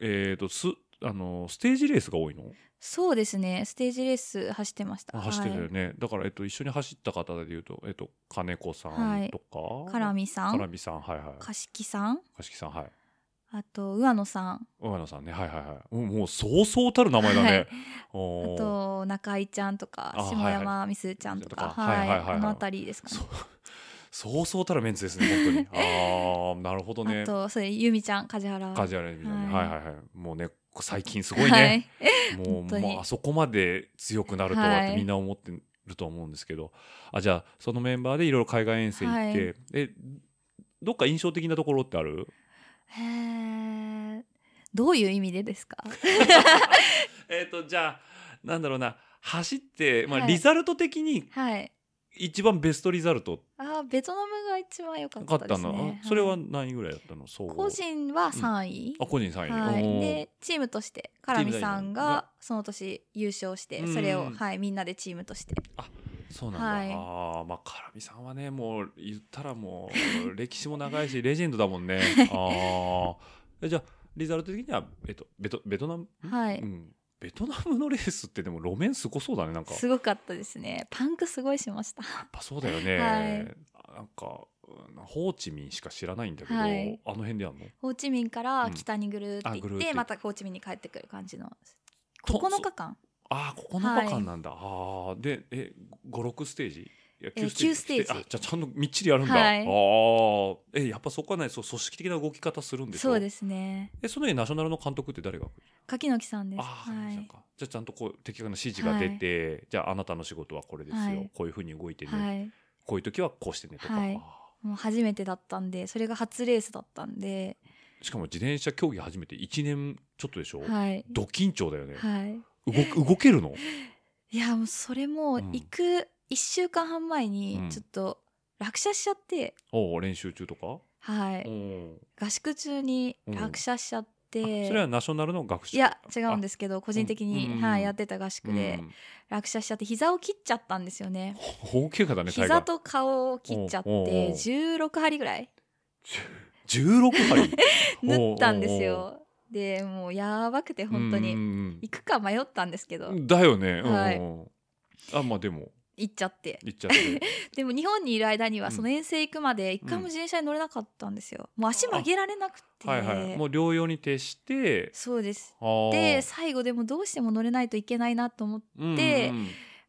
えっ、と、す、あの、ステージレースが多いの？そうですね。ステージレース走ってました。あ走ってたよはい。ね。だから、えっ、と、一緒に走った方で言うと、えっ、と、金子さんとか、カラミさん？カラミさん、はいはい。貸木さん？かしきさん、はい。あと上野さん。上野さんね、はいはいはい。もう、もうそうそうたる名前だね。はい。あと中井ちゃんとかあ下山美鈴ちゃんとか。はいはいはいはい。あの辺りですかね。そう。そうたるメンツですね、本当に。ああ、なるほどね。あ。とそれゆみちゃん梶原。カジュアルみたいなね。ははいいはいはい。もうね、最近すごいね。もう本当に。もうあそこまで強くなるとはっはい。てみんな思ってると思うんですけど、あじゃあそのメンバーでいろいろ海外遠征行って、はい。えどっか印象的なところってある？はいへえどういう意味でですか？えっ、とじゃあなんだろうな。走って、まあはい。リザルト的にはい一番ベストリザルト。あーベトナムが一番良かったですね。あそれはい何位ぐらいだったの？そう個人は3位、あ個人3位、はい、でチームとしてカラミさんがその年優勝してうん。それを、はい、みんなでチームとして。そうなんだ、はい。ああまあカラミさんはねもう言ったらもう 歴史も長いしレジェンドだもんね。ああえじゃあリザルト的にはえっとベトベトナム？はい、うん、ベトナムのレースってでも路面すごそうだねなんか。やっすごかったですね。パンクすごいしました。ぱそうだよね、はい。なんかうんホーチミンしか知らないんだけど、はい。あの辺でやんの？ホーチミンから北にぐるって行って、うんまたホーチミンに帰ってくる感じの。と9日間。ああ9日間なんだ、ああでえ56ステージ？いやえー9ステージ。あじゃあちゃんとみっちりやるんだ、はい。ああえやっぱそこはねそう組織的な動き方するんでしょそうですね。えその時ナショナルの監督って誰が柿の木さんです。ああ、はい。じゃあちゃんとこう的確な指示が出て、じゃああなたの仕事はこれですよ、はい。こういうふうに動いてね、はい。こういう時はこうしてねとか、はい。あもう初めてだったんでそれが初レースだったんで。ーしかも自転車競技始めて1年ちょっとでしょ、はい。ド緊張だよね、はい。動く動けるの？いやもうそれもうん。行く1週間半前にうん。ちょっと落車しちゃって、おう練習中とか、はい。合宿中に落車しちゃっあて、それはナショナルの学習？いや違うんですけど個人的に、うん。はい、やってた合宿で、うん。落車しちゃって膝を切っちゃったんですよね。大怪我だね膝と顔を切っちゃって16針ぐらい。16針？縫ったんですよ。でもうやばくて本当に。に行くか迷ったんですけど。だよね、はい。うん。あまあでも行っちゃって。行っちゃって。でも日本にいる間にうん。はその遠征行くまで一回も自転車に乗れなかったんですよ。もう足曲げられなくて。はいはい。もう療養に徹して。そうです。で最後でもどうしても乗れないといけないなと思ってうんで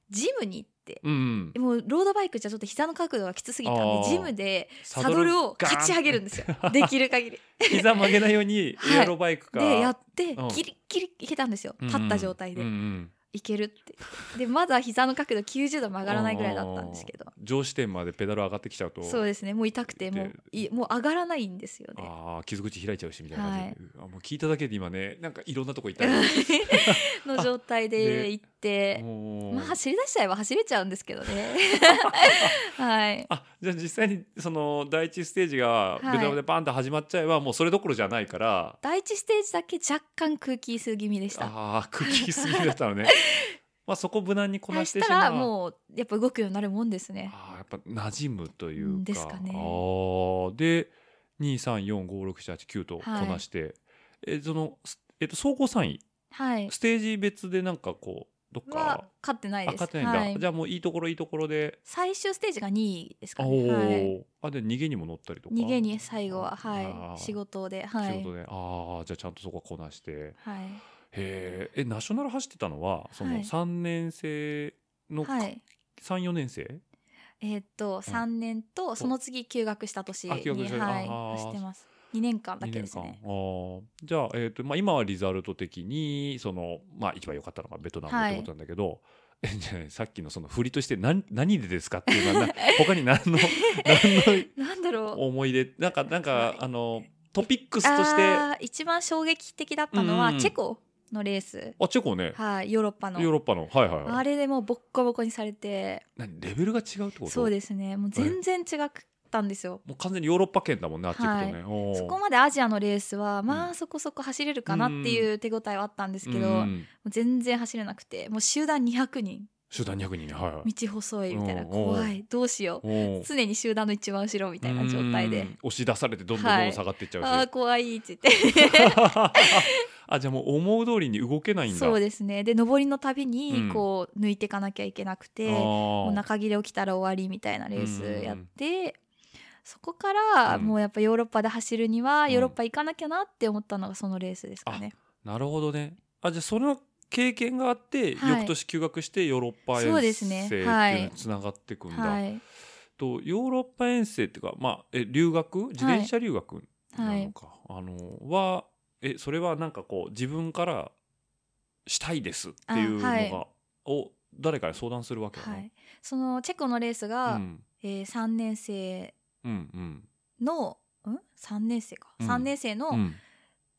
ジムに行って。うんうん。もうロードバイクじゃちょっと膝の角度がきつすぎたんでジムでサドルをかち上げるんですよ。できる限り。膝曲げないようにはい。エアロバイクか、でやってうん。ギリギリいけたんですよ。立った状態で、うんうんいけるって。でまだ膝の角度90度曲がらないぐらいだったんですけど。上視点までペダル上がってきちゃうと。そうですね。もう痛くてもうでいもう上がらないんですよね。ああ傷口開いちゃうしみたいな。感じで、はい。うわもう聞いただけで今ねなんかいろんなとこ行ったりの状態で行っまあ走り出しちゃえば走れちゃうんですけどね。はい。あじゃあ実際にその第一ステージがはい。ベトナムでバンと始まっちゃえば、もうそれどころじゃないから。第一ステージだけ若干空気吸う気味でした。ああ空気すぎだったのね。まあそこ無難にこなそしてしまう。らもうやっぱ動くようになるもんですね。あーやっぱ馴染むというか。ですかね。あー。で23456789とこなして、えその、すえっと、総合3位。はい。ステージ別でなんかこうどっはか勝ってないです。はい。じゃあもういいところいいところで。最終ステージが2位ですかね、はい、ーあで逃げにも乗ったりとか。逃げに最後はあはーい。仕事ではい。仕事で、ああじゃあちゃんとそこはこなして。はい。へー。えナショナル走ってたのはそのはい。3年生の、はい。34年生？えーっと3年とその次休学した年にあ休学したはい。走ってます2年間だ2年間けですね。じゃあ、えーとまあ、今はリザルト的にその、まあ、一番良かったのがベトナムってことなんだけど、えじゃあさっきのその振りとして何何でですかっていうのはな 他に何の何 なんだろう。の思い出なんかなんか、はい。あのトピックスとして一番衝撃的だったのはうんうん。チェコのレース。チェコね。はいヨーロッパの。ヨーロッパの。はいはい、はい、あれでもうボッコボコにされて。何レベルが違うってこと？そうですね。もう全然違ったんですよ。もう完全にヨーロッパ圏だもんねあっち行くとね、おー。そこまでアジアのレースはまうあそこそこ走れるかなっていう手応えはあったんですけど、全然走れなくてもう集団200人。集団200人ねはいはい。道細いみたいなうん怖い。どうしよう。常に集団の一番後ろみたいな状態で。うん。押し出されてどんどんどんどん下がっていっちゃうし、ああ怖いって言って。あじゃあもう思う通りに動けないんだ。そうですね。で上りのたびうん。にこう抜いていかなきゃいけなくて、もう中切れ起きたら終わりみたいなレースやっうんて、そこからうん。もうやっぱヨーロッパで走るにはうん。ヨーロッパ行かなきゃなって思ったのがそのレースですかね。なるほどね。あじゃあその経験があって、はい。翌年休学してヨーロッパ遠征っていうのにつながっていくんだ、はい、とヨーロッパ遠征っていうか、まあ、え留学？自転車留学なのか、あのはえそれはなんかこう自分からしたいですっていうのが、を誰かに相談するわけだね。はい、そのチェコのレースが、うん。えー、3年生うんうん。のん？3年生か、うん。3年生のうん。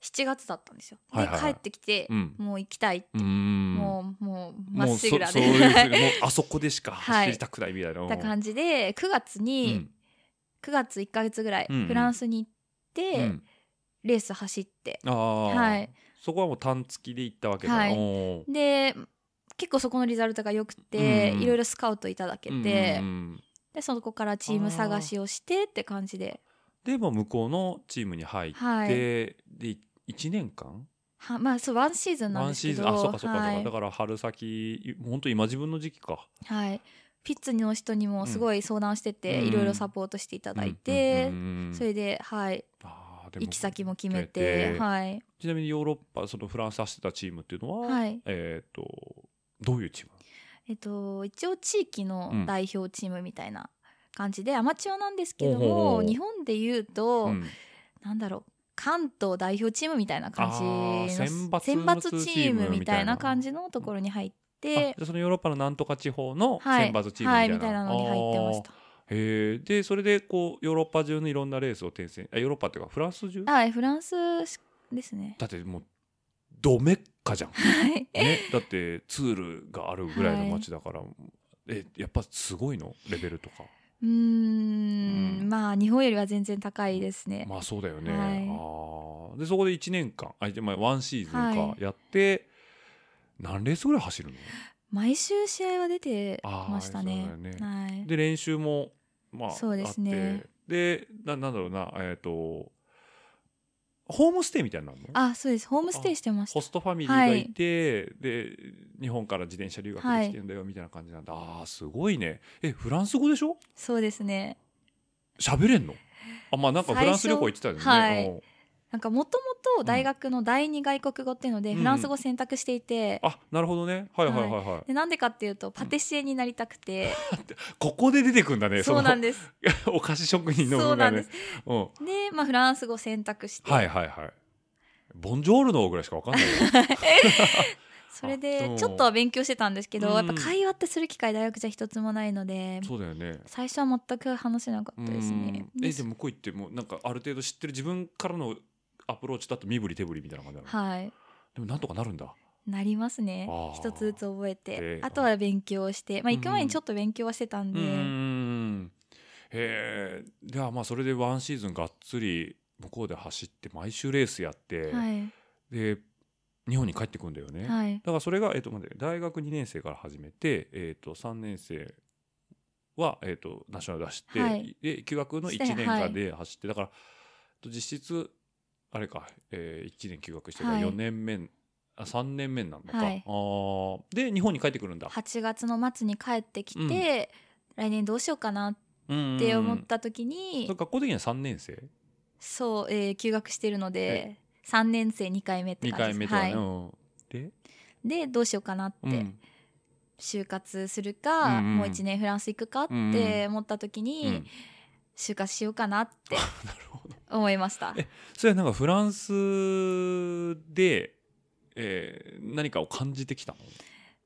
7月だったんですよ。はいはいはい。で帰ってきて、うん。もう行きたいって、うん。もうもうまっもうそしぐらで。そういうふうにもうあそこでしかはい。走りたくないみたいな、た感じで9月うに、ん。9月1か月ぐらいうんうん。フランスに行って、うん。レース走って。ああ、はい。そこはもう単付きで行ったわけだ、はい。おー。で結構そこのリザルトが良くて、うんうん。いろいろスカウトいただけて、うんうんうんでそこからチーム探しをしてって感じで。で、まあ、向こうのチームに入って、はい。で1年間はまあそうワンシーズンなんワンシーズン？ですけどあそうかそうかそうか、はい。だから春先本当今自分の時期か。はい、ピッツの人にもすごい相談してて、うん。いろいろサポートしていただいて、うんそれで、はい、行き先も決めて、て。はい、ちなみにヨーロッパそのフランス走ってたチームっていうのは、はい。えっ、とどういうチームえっと、一応地域の代表チームみたいな感じで、アマチュアなんですけども日本でいうと、うん。なんだろう関東代表チームみたいな感じの選抜チームみたいな感じのところに入っあてそのヨーロッパのなんとか地方のはい。選抜チームはい、みたいな,、みたいなのに入ってました。へー。でそれでこうヨーロッパ中のいろんなレースを転戦あヨーロッパっていうかフランス中？はい、フランスですね。だってもうドメッカじゃん、はい。ね、だってツールがあるぐらいの街だから、えやっぱすごいの？レベルとか。うーん。うん。まあ日本よりは全然高いですね。まあそうだよね、はい。あー。でそこで1年間あ、まあ、ワンシーズンかはやって、何レースぐらい走るの？毎週試合は出てましたね。ね。はい。で練習もまあそうですね。あって。でななんだろうなえっ、とホームステイみたいなのあ、そうです。ホームステイしてました。ホ。ストファミリーがいて、で日本から自転車留学で来てんだよみたいな感じなんだ、ああすごいね。えフランス語でしょ？そうですね。喋れんの？あまあなんかフランス旅行行ってたよね、はい。うんなんかもともと大学の第二外国語っていうのでうんフランス語を選択していて、あなるほどね。はいはいはいはい、でなんでかっていうとパティシエになりたくて、ここで出てくんだねそうなんでです。す お菓子職人のそうなんです。うん。で、まあフランス語を選択して、はいはいはい。ボンジョールのぐらいしかわかんないよ。そ それうでんちょっとは勉強してたんですけど、うん。やっぱ会話ってする機会大学じゃ一つもないのでそうだよね。最初は全く話せなかったですね。うん。えでも向こう行ってもなんかある程度知ってる自分からのアプローチだと身振り手振りみたいな感じなの、はい。でもなんとかなるんだ。なりますね。一つずつ覚えて。であとは勉強して。まあ行く前にちょっと勉強はしてたんうで、んへえではまあそれでワンシーズンがっつり向こうで走って毎週レースやって、はい。で日本に帰ってくんだよね、はい。だからそれが、えっと大学2年生から始めて、えっと3年生は、えっとナショナル出して、はい。で休学の1して年間で走って、だから実質あれか、え1年休学してからはい。4年目、あ3年目になるのか、はい。あー。で日本に帰ってくるんだ。8月の末に帰ってきて、うん。来年どうしようかなっって思った時に、学校的には3年生？そう、えー休学してるので3年生2回目って2感じです。回目とかね、はうんで、い、で？どうしようかなって、うん。就活するか、うんうんもう1年フランス行くかって思った時に、うん。就活しようかなって。なるほど思いました。えそれはなんかフランスで、えー何かを感じてきたの？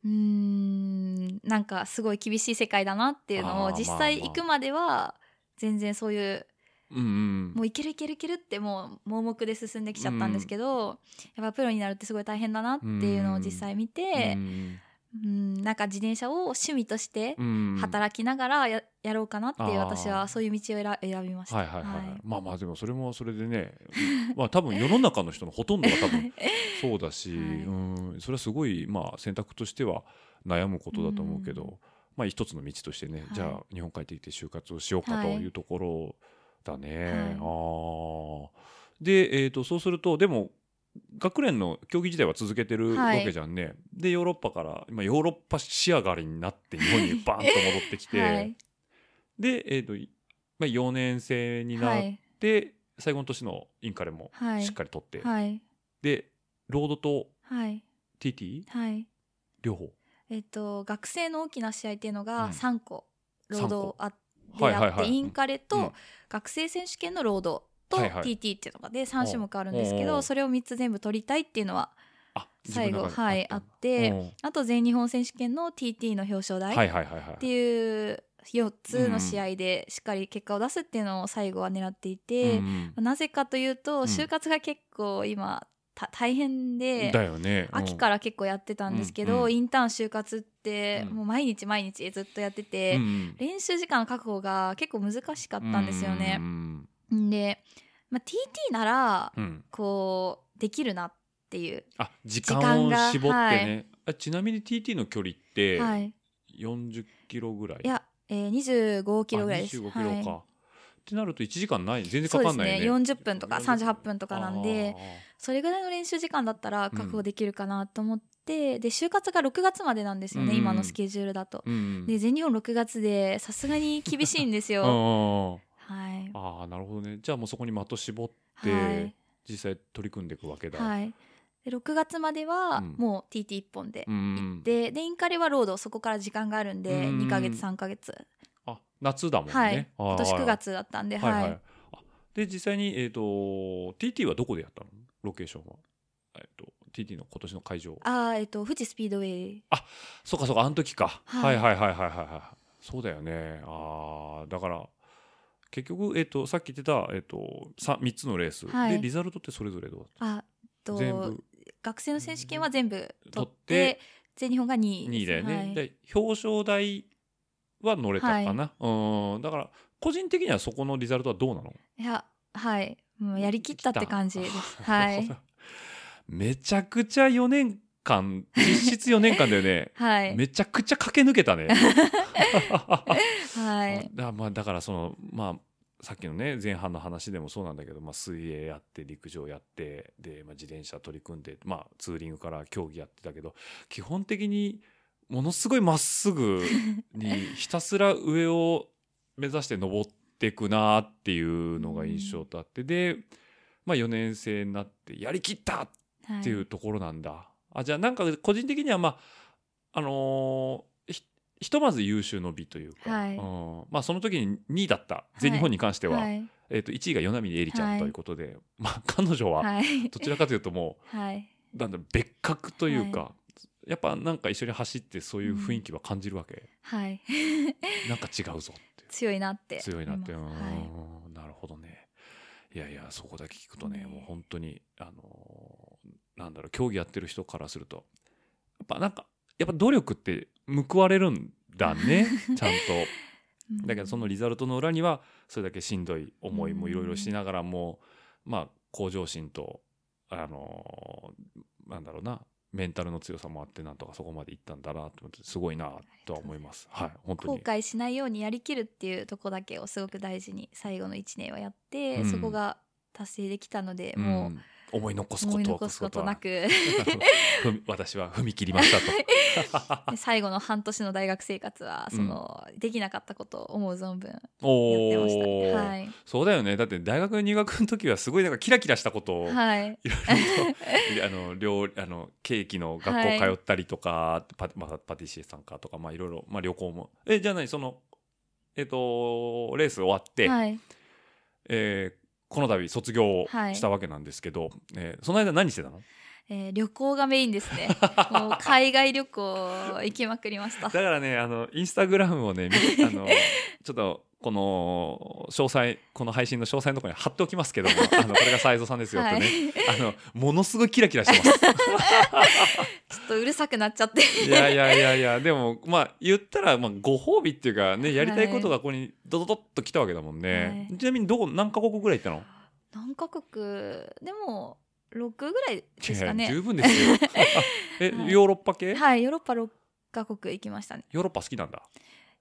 うーんなんかすごい厳しい世界だなっていうのを実際行くまでは全然そういううんうん。もういけるいけるいけるってもう盲目で進んできちゃったんですけど、やっぱプロになるってすごい大変だなっていうのを実際見てう、んうん、なんか自転車を趣味としてうん。働きながらややろうかなって私はそういう道を選選びました。はいはいはい、はい。はい。まあまあでもそれもそれでねまあ多分世の中の人のほとんどが多分 そうだし、はい。うんそれはすごいまあ選択としては悩むことだと思うけど、うん。まあ一つの道としてね、はい。じゃあ日本帰ってきて就活をしようかとはい。いうところだね。はい。あー。で、えー、とそうするとでも学連の競技自体は続けてるわはい。けじゃんね。でヨーロッパから今ヨーロッパ仕上がりになって日本に バーンと戻ってきて、はい。で、えーとまあ、4年生になっはい。て、最後の年のインカレもはい。しっかり取って、はい。でロードとはい。TT はい。両方？えっと学生の大きな試合っていうのうん。が3個ロードあってインカレうん。と学生選手権のロードと TT っていうのがで3種目あるんですけどそれを3つ全部取りたいっていうのはあ最後はいあってうん。あと全日本選手権の TT の表彰台っていう4つの試合でしっかり結果を出すっていうのを最後は狙っていて、うんなぜかというとん。就活が結構今た大変で、秋から結構やってたんですけど、うんうん。インターン就活ってうん。もう毎日毎日ずっとやってうて、ん。練習時間の確保が結構難しかったんですようね。んで、まあ、TT ならうん。こうできるなっていう、あ時間間をが絞ってはね、あちなみに TT の距離ってはい、40キロぐらい？いや、えー、25キロぐらいです。あ25キロか、はい。ってなると1時間ない？全然そうですね。かかんないね40分。とか40 38分とかなんでそれぐらいの練習時間だったら確保できるかなと思って、で就活が6月までなんですよね、うん。今のスケジュールだと。うんで全日本6月でさすがに厳しいんです うんよ。うんはい、ああなるほどね。じゃあもうそこに的絞って、はい。実際取り組んでいくわけだ、はい、で6月まではうん。もう TT1 本でうん行って、でインカレはロードそこから時間があるんでうん2ヶ月3ヶ月、あ夏だもんね、はい。あー。今年9月だったんで、はいはい、はい。あで実際に、えー、と TT はどこでやったの？ロケーションは、えー、と TT の今年の会場。あーえっと富士スピードウェイ。そうかそうかあの時か、は、はいいはいはいはいはいはい。そうだよね。あーだから結局、えー、とさっき言ってた、えー、と 3, 3つのレース、はい。でリザルトってそれぞれどうだっあと全部。学生の選手権は全部取って全日本が2位た2位だよね、はい。で表彰台は乗れたかな、うん。だから個人的にはそこのリザルトはどうなの？いやはい。もうやりきったって感じです。はい。めちゃくちゃ4年間実質4年間だよね。はい。めちゃくちゃ駆け抜けたね。はい。だまあだからそのまあさっきのね前半の話でもそうなんだけど、まあ、水泳やって陸上やってで、まあ、自転車取り組んで、まあ、ツーリングから競技やってたけど基本的にものすごいまっすぐにひたすら上を目指して登っていくなっていうのが印象とあって、で、まあ、4年生になってやりきったっていうところなんだ。あじゃあなんか個人的にはまああのーひひとまず優秀の美というか、はい。うん。まあその時に2位だった全日本に関しては、はい。えっと1位が与那嶺絵里ちゃはいんということで、まあ彼女ははい。どちらかというともはい、うなんだ別格というか、やっぱなんか一緒に走ってそういう雰囲気は感じるわけ、はい。なんか違うぞって強いなって。強いなって、うん。はい。なるほどね。いやいやそこだけ聞くとね、ね。もう本当にあのーなんだろう競技やってる人からすると。やっぱなんかやっぱ努力って報われるんだね ちゃんと。うん。だけどそのリザルトの裏にはそれだけしんどい思いもいろいろしながらも、まあ向上心とあのーなんだろうなメンタルの強さもあってなんとかそこまでいったんだなと思ってすごいなとは思います。はい本当後に悔しないようにやりきるっていうとこだけをすごく大事に最後の1年はやって、うん。そこが達成できたので、もうん思い残うすことすことなく。私は踏み切りましたと。で最後の半年の大学生活はその、できなかったことを思う存分やっておました。はい、そうだよね。だって大学入学の時はすごいなんかキラキラしたことを、はい、いろいろと あの料あのケーキの学校通ったりとか、パまあ、パティシエさんかとか、まあ、いろいろ、まあ、旅行も。えじゃあ何？そのえっ、とレース終わって、はい、えーこの度卒業はいしたわけなんですけど、えーその間何してたの？えー旅行がメインですね。もう海外旅行行きまくりましただ。からねあのインスタグラムをね見あの ちょっとこの詳細この配信の詳細のところに貼っておきますけども あのこれが斉藤さんですよってね、あのものすごいキラキラしてます。ちょっとうるさくなっちゃって。いやいやいやいやでもまあ言ったらまあご褒美っていうかねやりたいことがここにドドドッと来たわけだもんね、はい。ちなみにどこ何カ国ぐらい行ったの？何カ国でも6ぐらいですかね。十分ですよ。え、はい。ヨーロッパ系、はい、ヨーロッパ6カ国行きましたね。ヨーロッパ好きなんだ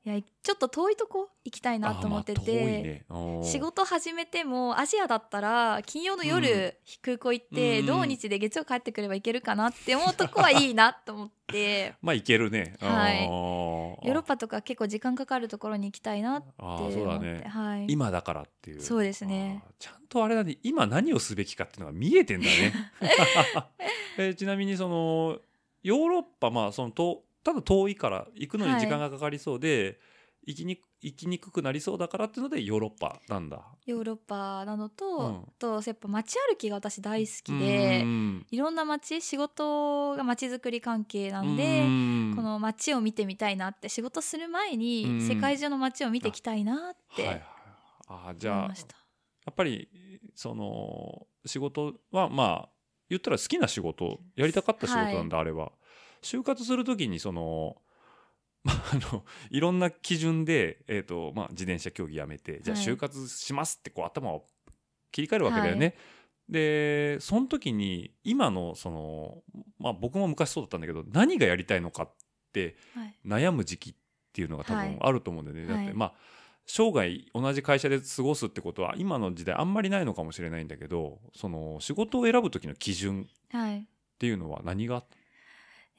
いや、ちょっと遠いとこ行きたいなと思ってあまあ。ね。仕事始めてもアジアだったら金曜の夜、うん。空港行って、うん。土日で月曜帰ってくればいけるかなって思うとこはいいなと思って。まあ行けるね。はい。ヨーロッパとか結構時間かかるところに行きたいなってあ思ってーそうだね。はい、今だからっていう。そうですね。ちゃんとあれだね。今何をすべきかっていうのが見えてんだね。えちなみにそのヨーロッパまあそのとただ遠いから行くのに時間がかかりそうで、行きに行きにくくなりそうだからっていうのでヨーロッパなんだ。ヨーロッパなのと、うん。あとやっぱ街歩きが私大好きで、うんいろんな街仕事が街づくり関係なんで、うんこの街を見てみたいなって仕事する前うんに世界中の街を見ていきたいなっはいはいてあーじゃあや思いました。っぱりその仕事はまあ言ったら好きな仕事やりたかった仕事なんだ、あれは就活するときにそのまああのいろんな基準で、えーとまあ、自転車競技やめてじゃあはい。就活しますってこう頭を切り替えるわけだよね。でその時に今のその、まあ、僕も昔そうだったんだけど何がやりたいのかってはい。悩む時期っていうのが多はい。分あると思うんだよね。だっはいてまあ生涯同じ会社で過ごすってことは今の時代あんまりないのかもしれないんだけどその仕事を選ぶ時の基準はい。っていうのは何があった？い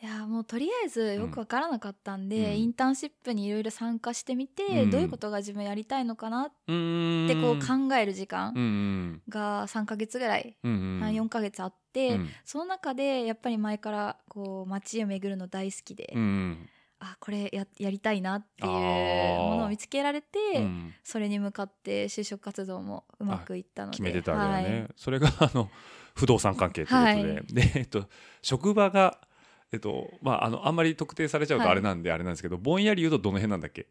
やもうとりあえずよくわからなかったんで、うん。インターンシップにいろいろ参加してみて、うん。どういうことが自分やりたいのかなってこう考える時うん間うん。が3ヶ月ぐらい、うん。うん。34ヶ月あって、うん。その中でやっぱり前からこう街を巡るの大好きで、うん。あこれややりたいなっていうものを見つけられて、うん。それに向かって就職活動もうまくいったので決めてたわけだね、はい。それがあの不動産関係ということで、はい。で、えっと、職場が、えっとまあ、あのあんまり特定されちゃうとはい。あれなんで、あれなんですけどぼんやり言うとどの辺なんだっけ？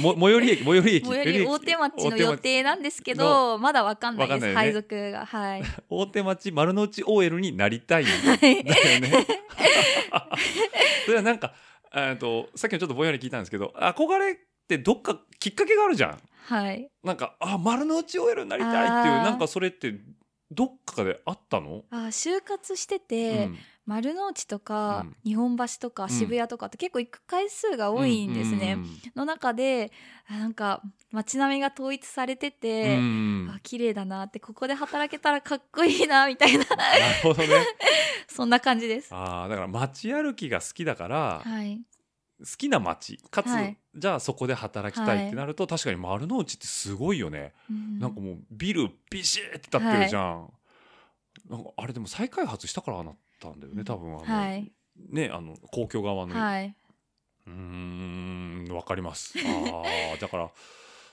も最寄り駅 最寄り駅最寄り大手町の予定なんですけどまだわかんないです、ね。配属が。はい。大手町丸の内 OL になりたいんだはい。よね。それはなんかえっとさっきもちょっとぼんやり聞いたんですけど憧れってどっかきっかけがあるじゃん。はい。なんかあ丸の内 OL になりたいっていうなんかそれってどっかであったの、あ就活してて、うん丸の内とか、うん日本橋とかん渋谷とかって結構行く回数が多いんですね。うんの中であなんか街並みが統一されてうて、んあ綺麗だなってここで働けたらかっこいいなみたいななるほどね。そんな感じです。ああだから街歩きが好きだから、はい、好きな街かつ、はいじゃあそこで働きたいってなると、確かに丸の内ってすごいよね。うんなんかもうビルビシッて立ってるじゃん。なんかあれでも再開発したからなったんだよね多分あの、はい。ねあの皇居側の、はい、うーんわかります。ああ だから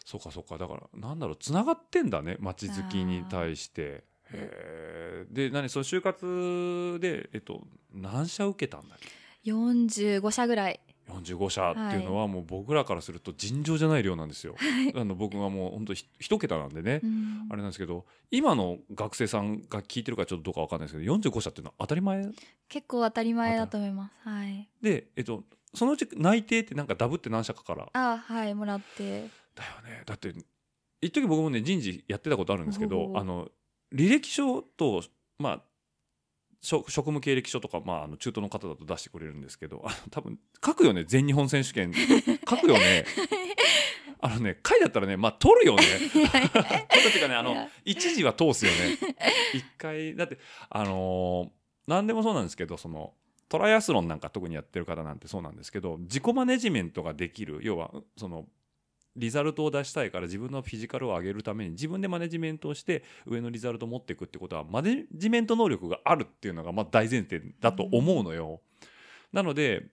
そうかそうか。だからなんだろうつながってんだね街好きに対して。へー。で何その就活でえっと何社受けたんだっけ？45社ぐらい45社っていうのはもう僕らからすると尋常じゃない量なんですよ。あの僕はもう本当ひ一桁なんでね、うん。あれなんですけど今の学生さんが聞いてるかちょっとどうかわかんないですけど45社っていうのは当たり前？結構当たり前だと思います。はい。で、えっと、そのうち内定ってなんかダブって何社かから。あはいもらって。だよね。だって一時僕もね人事やってたことあるんですけどあの履歴書とまあ職職務経歴書とか、まあ、あの中東の方だと出してくれるんですけど あの多分書くよね全日本選手権。書くよね。あのね書いてあったらねまあ取るよね。取るっていうかねあの一時は通すよね。一回だってあのー何でもそうなんですけどそのトライアスロンなんか特にやってる方なんてそうなんですけど自己マネジメントができる要はそのリザルトを出したいから自分のフィジカルを上げるために自分でマネジメントをして上のリザルトを持っていくってことはマネジメント能力があるっていうのがまあ大前提だと思うのよ。なので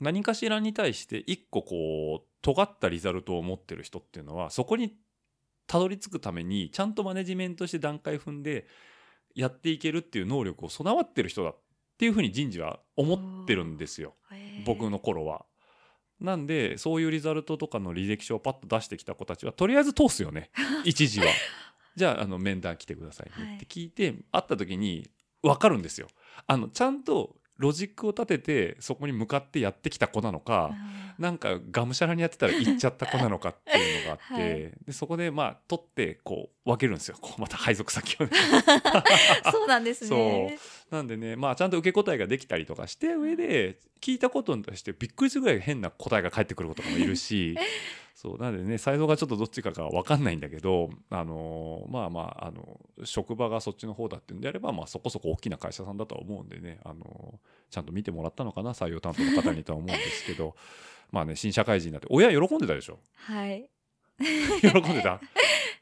何かしらに対して一個こう尖ったリザルトを持ってる人っていうのはそこにたどり着くためにちゃんとマネジメントして段階踏んでやっていけるっていう能力を備わってる人だっていうふうに人事は思ってるんですよ。僕の頃は。なんでそういうリザルトとかの履歴書をパッと出してきた子たちはとりあえず通すよね 一時は。じゃああの面談来てくださいねって聞いて、会った時に分かるんですよ。あのちゃんとロジックを立ててそこに向かってやってきた子なのか、あなんかがむしゃらにやってたら行っちゃった子なのかっていうのがあって、はい。でそこでまあ取ってこう分けるんですよこうまた配属先をね。ー そうなんですね。なんでねまあちゃんと受け答えができたりとかして上で聞いたことに対してびっくりするぐらい変な答えが返ってくることもいるし そう。なんでね才能がちょっとどっちかが分かんないんだけどあのーまあまああの職場がそっちの方だっていうんであれば、まあ、そこそこ大きな会社さんだとは思うんでねあのーちゃんと見てもらったのかな採用担当の方にとは思うんですけど。まあね新社会人になって親喜んでたでしょ？はい。喜んでた？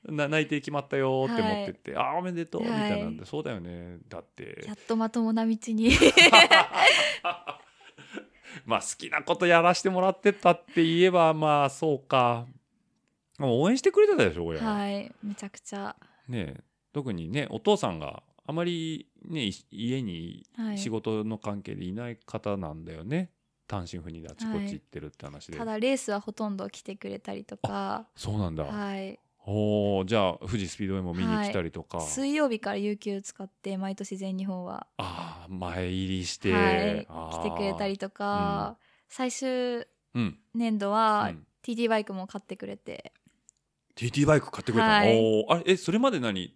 な内定決まったよって持ってって、ああおめでとうみたいなんで、そうだよね。だって。やっとまともな道に。まあ好きなことやらしてもらってたって言えばまあそうか。もう応援してくれてたでしょ親、はい。めちゃくちゃ。ねえ。特にねお父さんがあまりねい家にはい仕事の関係でいない方なんだよね、単身赴任であちこち行ってるって話で、ただレースはほとんど来てくれたりとか。そうなんだ、はい。おーじゃあ富士スピードウェイも見に来たりとか、水曜日から有給使って毎年全日本は、ああ前入りして、はい。来てくれたりとか、最終うん。年度うはん TT バイクも買ってくれて、TT バイク買ってくれたの、はい。おー。あれえそれまで何？あ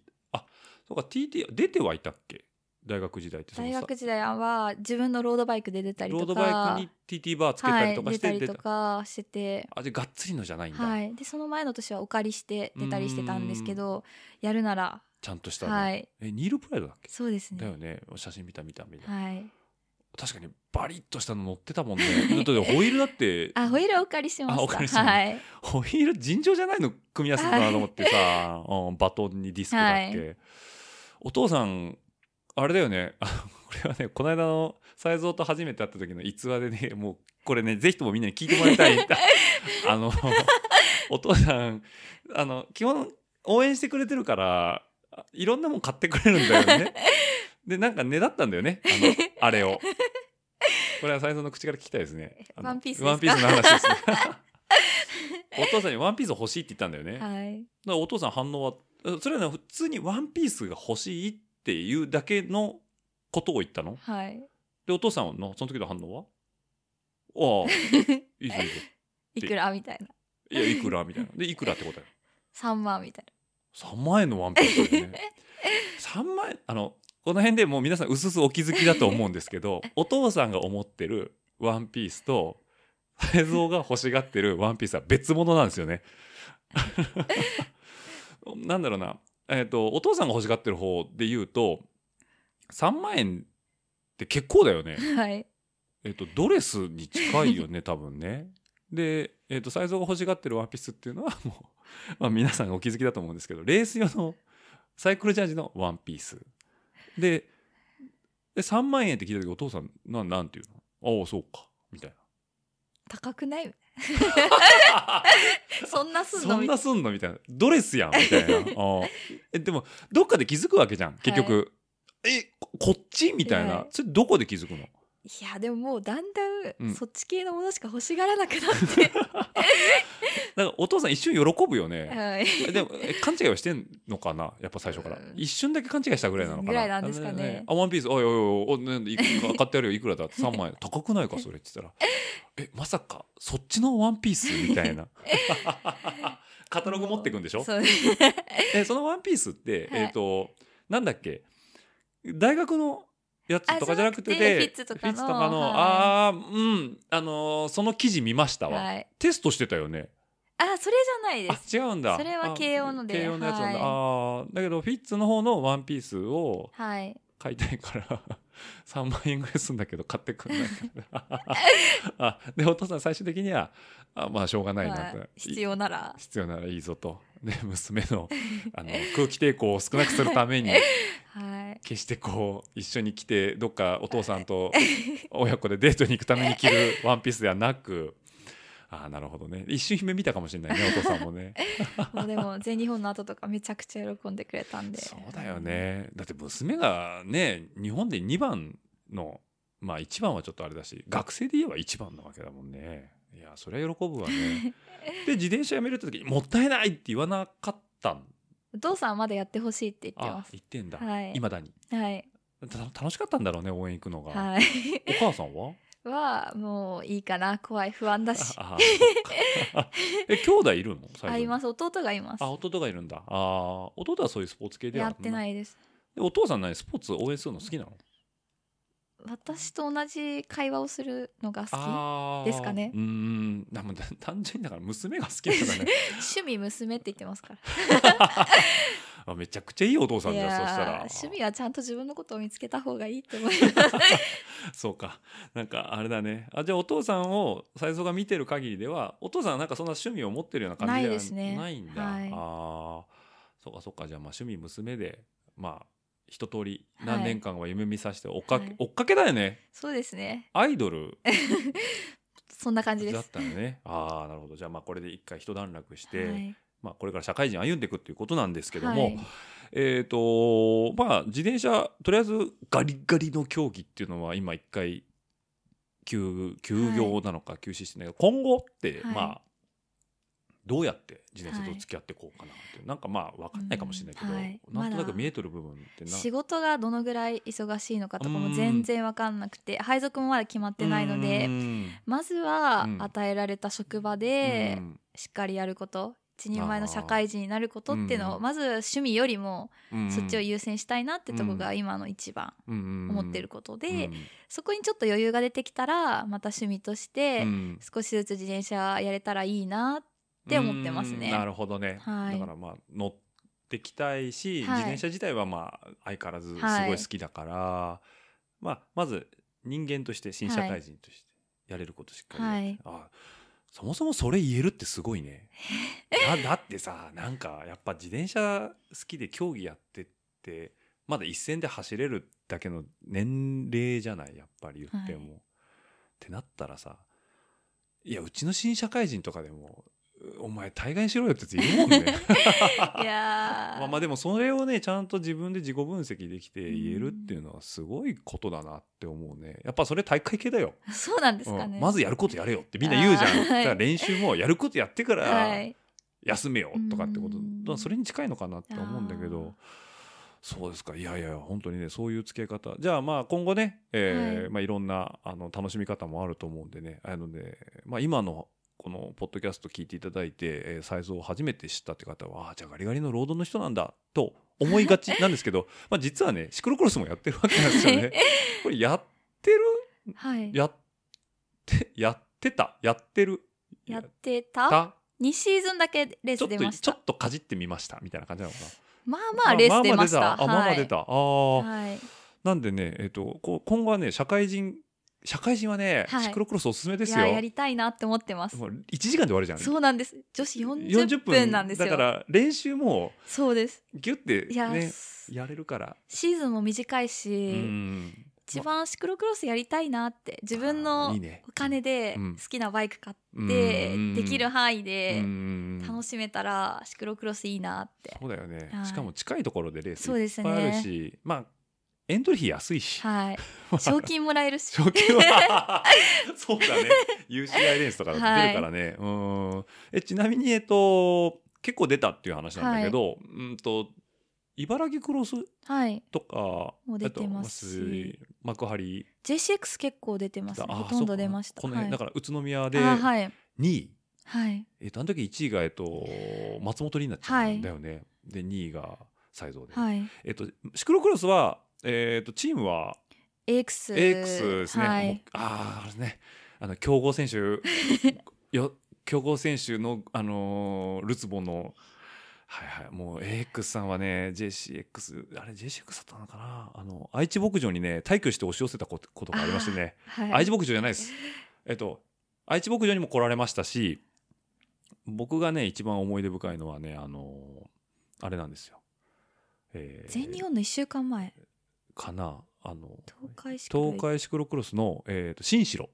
そうか TT 出てはいたっけ？大学時代って大学時代は自分のロードバイクで出たりとか。ロードバイクに TT バーつけたりとかはい、して出たりとかしてて、あじゃあがっつりのじゃないんだ、はい、でその前の年はお借りして出たりしてたんですけどやるなら。ちゃんとしたの、はい。えニールプライドだっけ？そうですね。だよね。写真見た見た見た、はい。確かにバリッとしたの乗ってたもんね。だってホイールだってあホイールお借りしました。あお借りした。のはい。ホイール尋常じゃないの組み合わせだなと思ってさ、うん、バトンにディスクだっけ、はいお父さんあれだよね。あ これはねこの間の才蔵と初めて会った時の逸話でねもうこれねぜひともみんなに聞いてもらいたい。あのお父さんあの基本応援してくれてるからあいろんなもん買ってくれるんだよね。でなんかねだったんだよね。あのあれを。これは才蔵の口から聞きたいですね。ワンピースワンピースの話ですね。お父さんにワンピース欲しいって言ったんだよね、だかはいらお父さん反応はえそれはね普通にワンピースが欲しいっていうだけのことを言ったの？はい。でお父さんのその時の反応は？ああいいぞいいぞ。いくら？みたいな。いやいくら？みたいな。でいくらって答え3万みたい3万円のワンピースだよね。3万円あのこの辺でもう皆さん薄々お気づきだと思うんですけど お父さんが思ってるワンピースと映像が欲しがってるワンピースは別物なんですよね。なんだろうな、えー、とお父さんが欲しがってる方で言うと3万円って結構だよね。はい。えっとドレスに近いよね 多分ね。で、えっとサイズが欲しがってるワンピースっていうのはもう、まあ、皆さんお気づきだと思うんですけどレース用のサイクルジャージのワンピース。でで3万円って聞いた時お父さんなんなんていうの？ああそうか。みたいな高くない？そんなすんの？そんなすんの？みたいな。ドレスやんみたいな。えでもどっかで気づくわけじゃん結局、えここっち？みたいな、はい。それどこで気づくの？いやでももうだんだうん。んそっち系のものしか欲しがらなくなって、なんかお父さん一瞬喜ぶよね。はい、えでもえ勘違いはしてんのかな？やっぱ最初から、うん。一瞬だけ勘違いしたぐらいなのかな？ぐらいなんですかね。あワンピース。おいおいおいおねいくら買ってやるよ。いくらだ？って3万円。高くない？かそれって言ったら。えまさかそっちのワンピースみたいな。カタログ持ってくんでしょ？そう。えそのワンピースって、はい。えっ、となんだっけ？大学のやつとかじゃなくてあじゃなくてフィッツとかのはい。ああうんあのーその記事見ましたわ、はい。テストしてたよね。あそれじゃないであす違うんだ。それはあ慶応ので慶応のやつなんだ、はい。ああだけどフィッツの方のワンピースをはい。買いたいから 3万円ぐらいするんだけど買ってくんないから あでお父さん最終的にはあまあしょうがないなと、はい必要なら。必要ならいいぞとで 娘のあの空気抵抗を少なくするために はい。決してこう一緒に来てどっかお父さんと親子でデートに行くために着るワンピースではなくああなるほどね。一瞬夢見たかもしれないねお父さんもね。もうでも全日本の後とかめちゃくちゃ喜んでくれたんで。そうだよね。だって娘がね日本で2番のまあ1番はちょっとあれだし学生で言えば1番なわけだもんねいやそれは喜ぶわね。で自転車やめるって時にもったいないって言わなかったん？お父さんはまだやってほしいって言ってあます。言ってんだ、はい。未だに。はい。た楽しかったんだろうね応援行くのが、はい。お母さんは？はもういいかな怖い不安だし。え兄弟いるの？あります。す弟がいます。あ弟がいるんだ。ああ弟はそういうスポーツ系ではやってないいです。でお父さん何スポーツ応援するの好きなの？私と同じ会話をするのが好きですかね。うーん。なも単純にだから娘が好きなんだね。趣味娘って言ってますから。あ めちゃくちゃいいお父さんいじゃんそしたら。趣味はちゃんと自分のことを見つけた方がいいって思います。そうか。なんかあれだね。あじゃあお父さんを才蔵が見てる限りではお父さんはなんかそんな趣味を持ってるような感じではないんだ、はい。ああそうかそうか。じゃあまあ趣味娘でまあ一通り何年間は夢見させて追っかけ、はい。追っかけだよね。そうですね。アイドル？そんな感じでだっすたのね。ああなるほど。じゃあまあこれで一回一段落して、はい。まあ、これから社会人歩んでいくっていうことなんですけども、はい。えっ、とまあ自転車とりあえずガリガリの競技っていうのは今一回休休業なのか休止してないけど、今後って、はい。まあどうやって自転車と付き合っていこうかなっていう、なんかまあ分かんないかもしれないけど、うんはい。なんとなく見えてる部分ってな仕事がどのぐらい忙しいのかとかうん。も全然わかんなくて配属もまだ決まってないのでうん。まずはうん。与えられた職場でうん。しっかりやること一人前の社会人になることっていうのうん。をまず趣味よりもうん。そっちを優先したいなってとこが今の一番思思ってることでうん。そこにちょっと余裕が出てきたらまた趣味としてうん。少しずつ自転車やれたらいいなって思ってますね。うんなるほどね、はい。だからまあ乗ってきたいし、はい。自転車自体はまあ相変わらずすはいごい。好きだから、まあまず人間として新社会人としてやれることしっかりやって、あそもそもそれ言えるってすごいね。だだってさなんかやっぱ自転車好きで競技やってってまだ一線で走れるだけの年齢じゃないやっぱり言っても、はい。ってなったらさいやうちの新社会人とかでもお前大概しろよってやついるもんね。いやー。まあまあでもそれをねちゃんと自分で自己分析できて言えるっていうのはすごいことだなって思うね。やっぱそれ体育会系だよ、そうなんですかね。うん。まずやることやれよってみんな言うじゃん、だから練習もやることやってからはい。休めよとかってこと、うん。だからそれに近いのかなって思うんだけど。そうですか。いやいや本当にねそういう付け方。じゃあまあ今後ね、えーはいい。まあ、いろんなあの楽しみ方もあると思うんでね。あのね、まあ、今のこのポッドキャスト聞いていただいて、えー、サイズを初めて知ったって方はあーじゃあガリガリのロードの人なんだと思いがちなんですけど まあ実はねシクロクロスもやってるわけなんですよね。これやってる？はい。やってやってた？やってる？やってた？た？2シーズンだけレース出ました。ちょっとかじってみましたみたいな感じなのかな。まあまあレース出ました。あ、まあまあ出た。ああー、はい。なんでね、えっ、と、こう今後はね、社会人、社会人はね、はい。シクロクロスおすすめですいやよ。やりたいなって思ってます。もう1時間で終わるじゃん。そうなんです。女子40分なんですよ。だから練習もそうです。ギュッていや、ね、やれるから。シーズンも短いし、うん。一番シクロクロスやりたいなって自分あのーいいね。お金でうん。好きなバイク買うん。ってできる範囲うでん。楽しめたらシクロクロスいいなって。そうだよね、はい。しかも近いところでレースそういっぱいですね。あるし、まあエントリー費安いし、はい。賞金もらえるし。賞金は。そうだね。UCI レースとか出るからね、うん。えちなみにえっと結構出たっていう話なんだけど、うんと茨城クロスはい。とかもう出てますし。幕張。JCX 結構出てますね。あほとんど出ました。この辺、はい。だから宇都宮であはい。2位、はい。えっとあの時1位がえっと松本里奈ちゃんだよね、で2位が才蔵で、はい。えっとシクロクロスはえっとチームは？AX, AX ですね。はい、ああ、あれね。あの強豪選手 よ強豪選手のあのールツボのはいはいもう AX さんはね JCX あれ JCX だったのかな？あの愛知牧場にね退去して押し寄せたことことがありましてね。はい、愛知牧場じゃないです。えっと愛知牧場にも来られましたし、僕がね一番思い出深いのはねあのーあれなんですよ。えー全日本の1週間前かなあの東海シクロ東海シクロクロスの、えー、と新城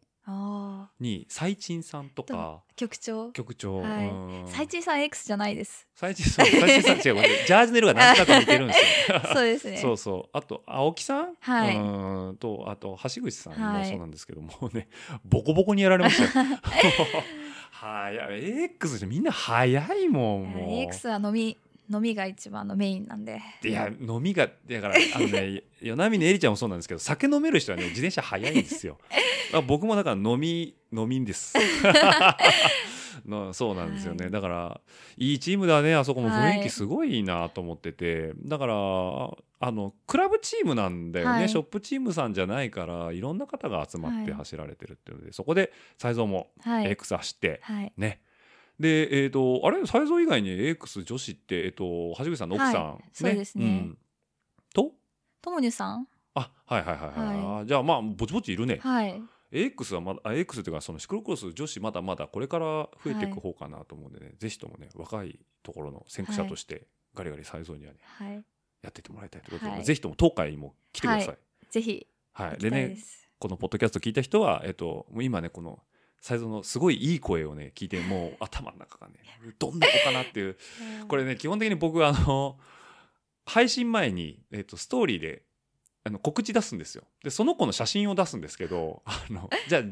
に最賃さんとか局長。局長、はい。うん。最賃さん X じゃないです。最賃さん最賃さん違う。ジャージの色がなんとなく似てるんですよ。そうですね。そうそう。あと青木さん、はい。うん。とあと橋口さんもはい。そうなんですけども、ね。ボコボコにやられましたよ。はい。じゃみんな早いもんもう。AX は飲み飲みが一番のメインなんで。いや飲みがだからあのね 与那嶺えりちゃんもそうなんですけど酒飲める人はね自転車早いんですよ。あ僕もだから飲み飲みんです。のそうなんですよね、はい。だからいいチームだねあそこも雰囲はい。気すごいいいなと思ってて、だからあのクラブチームなんだよね、はい。ショップチームさんじゃないからいろんな方が集まってはい。走られてるっていうので、そこで才蔵もはい。X 走って、はい。ねでえっ、とあれ？才蔵以外に AX 女子ってえっ、と橋口さんの奥さん、はいそうですね。ん。と？ともにゅさん？あはいはいはいはい、はあじゃあまあぼちぼちいるね、はい。AX はまだあ AX っていうかそのシクロクロス女子まだまだこれから増えていく方かなと思うんでね、ぜひともね若いところの先駆者としてガリガリ才蔵にはねはい。やってってもらいたいということで、はい。ぜひとも東海にも来てください。ぜひはい、でねこのポッドキャスト聞いた人は、えっと、もう今ねこの才蔵のすごいいい声をね聞いてもう頭の中がねどんな子かなっていう。これね基本的に僕あの配信前に、えっと、ストーリーであの告知出すんですよ。でその子の写真を出すんですけどあの じゃあ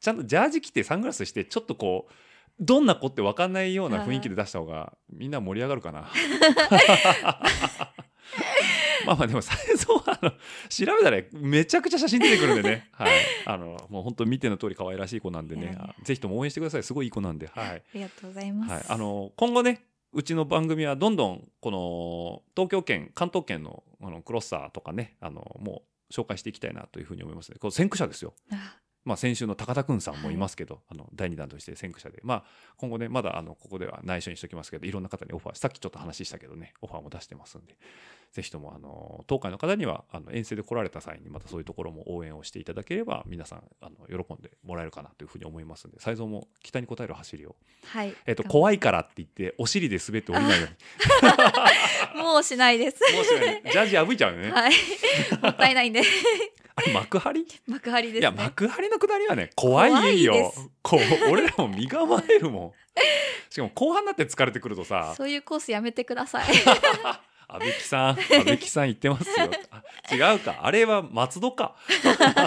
ちゃんとジャージ着てサングラスしてちょっとこうどんな子って分かんないような雰囲気で出した方がみんな盛り上がるかな。まあまあでも最初はあの調べたらめちゃくちゃ写真出てくるんでね、はい、あのもう本当見ての通り可愛らしい子なんでね。ぜひとも応援してください。すごいいい子なんで、はい、ありがとうございます、はい、あの今後ねうちの番組はどんどんこの東京圏関東圏のあのクロッサーとかねあのもう紹介していきたいなというふうに思いますね。この先駆者ですよ、あまあ、先週の高田くんさんもいますけど、あの第2弾として先駆者で、まあ、今後ねまだあのここでは内緒にしておきますけどいろんな方にオファーさっきちょっと話したけどねオファーも出してますんでぜひともあの東海の方にはあの遠征で来られた際にまたそういうところも応援をしていただければ皆さんあの喜んでもらえるかなというふうに思いますんで才蔵も期待に応える走りを。はい。えっと、怖いからって言ってお尻で滑って降りないように。もうしないです。もうしない。ジャージ破いちゃうよね、はい。もったいないんで。あれ幕張？幕張ですね。いや幕張の下りはね怖いよ。こう俺らも身構えるもん。しかも後半になって疲れてくるとさ。そういうコースやめてください。阿部木さん阿部木さん言ってますよ。あ違うか。あれは松戸か。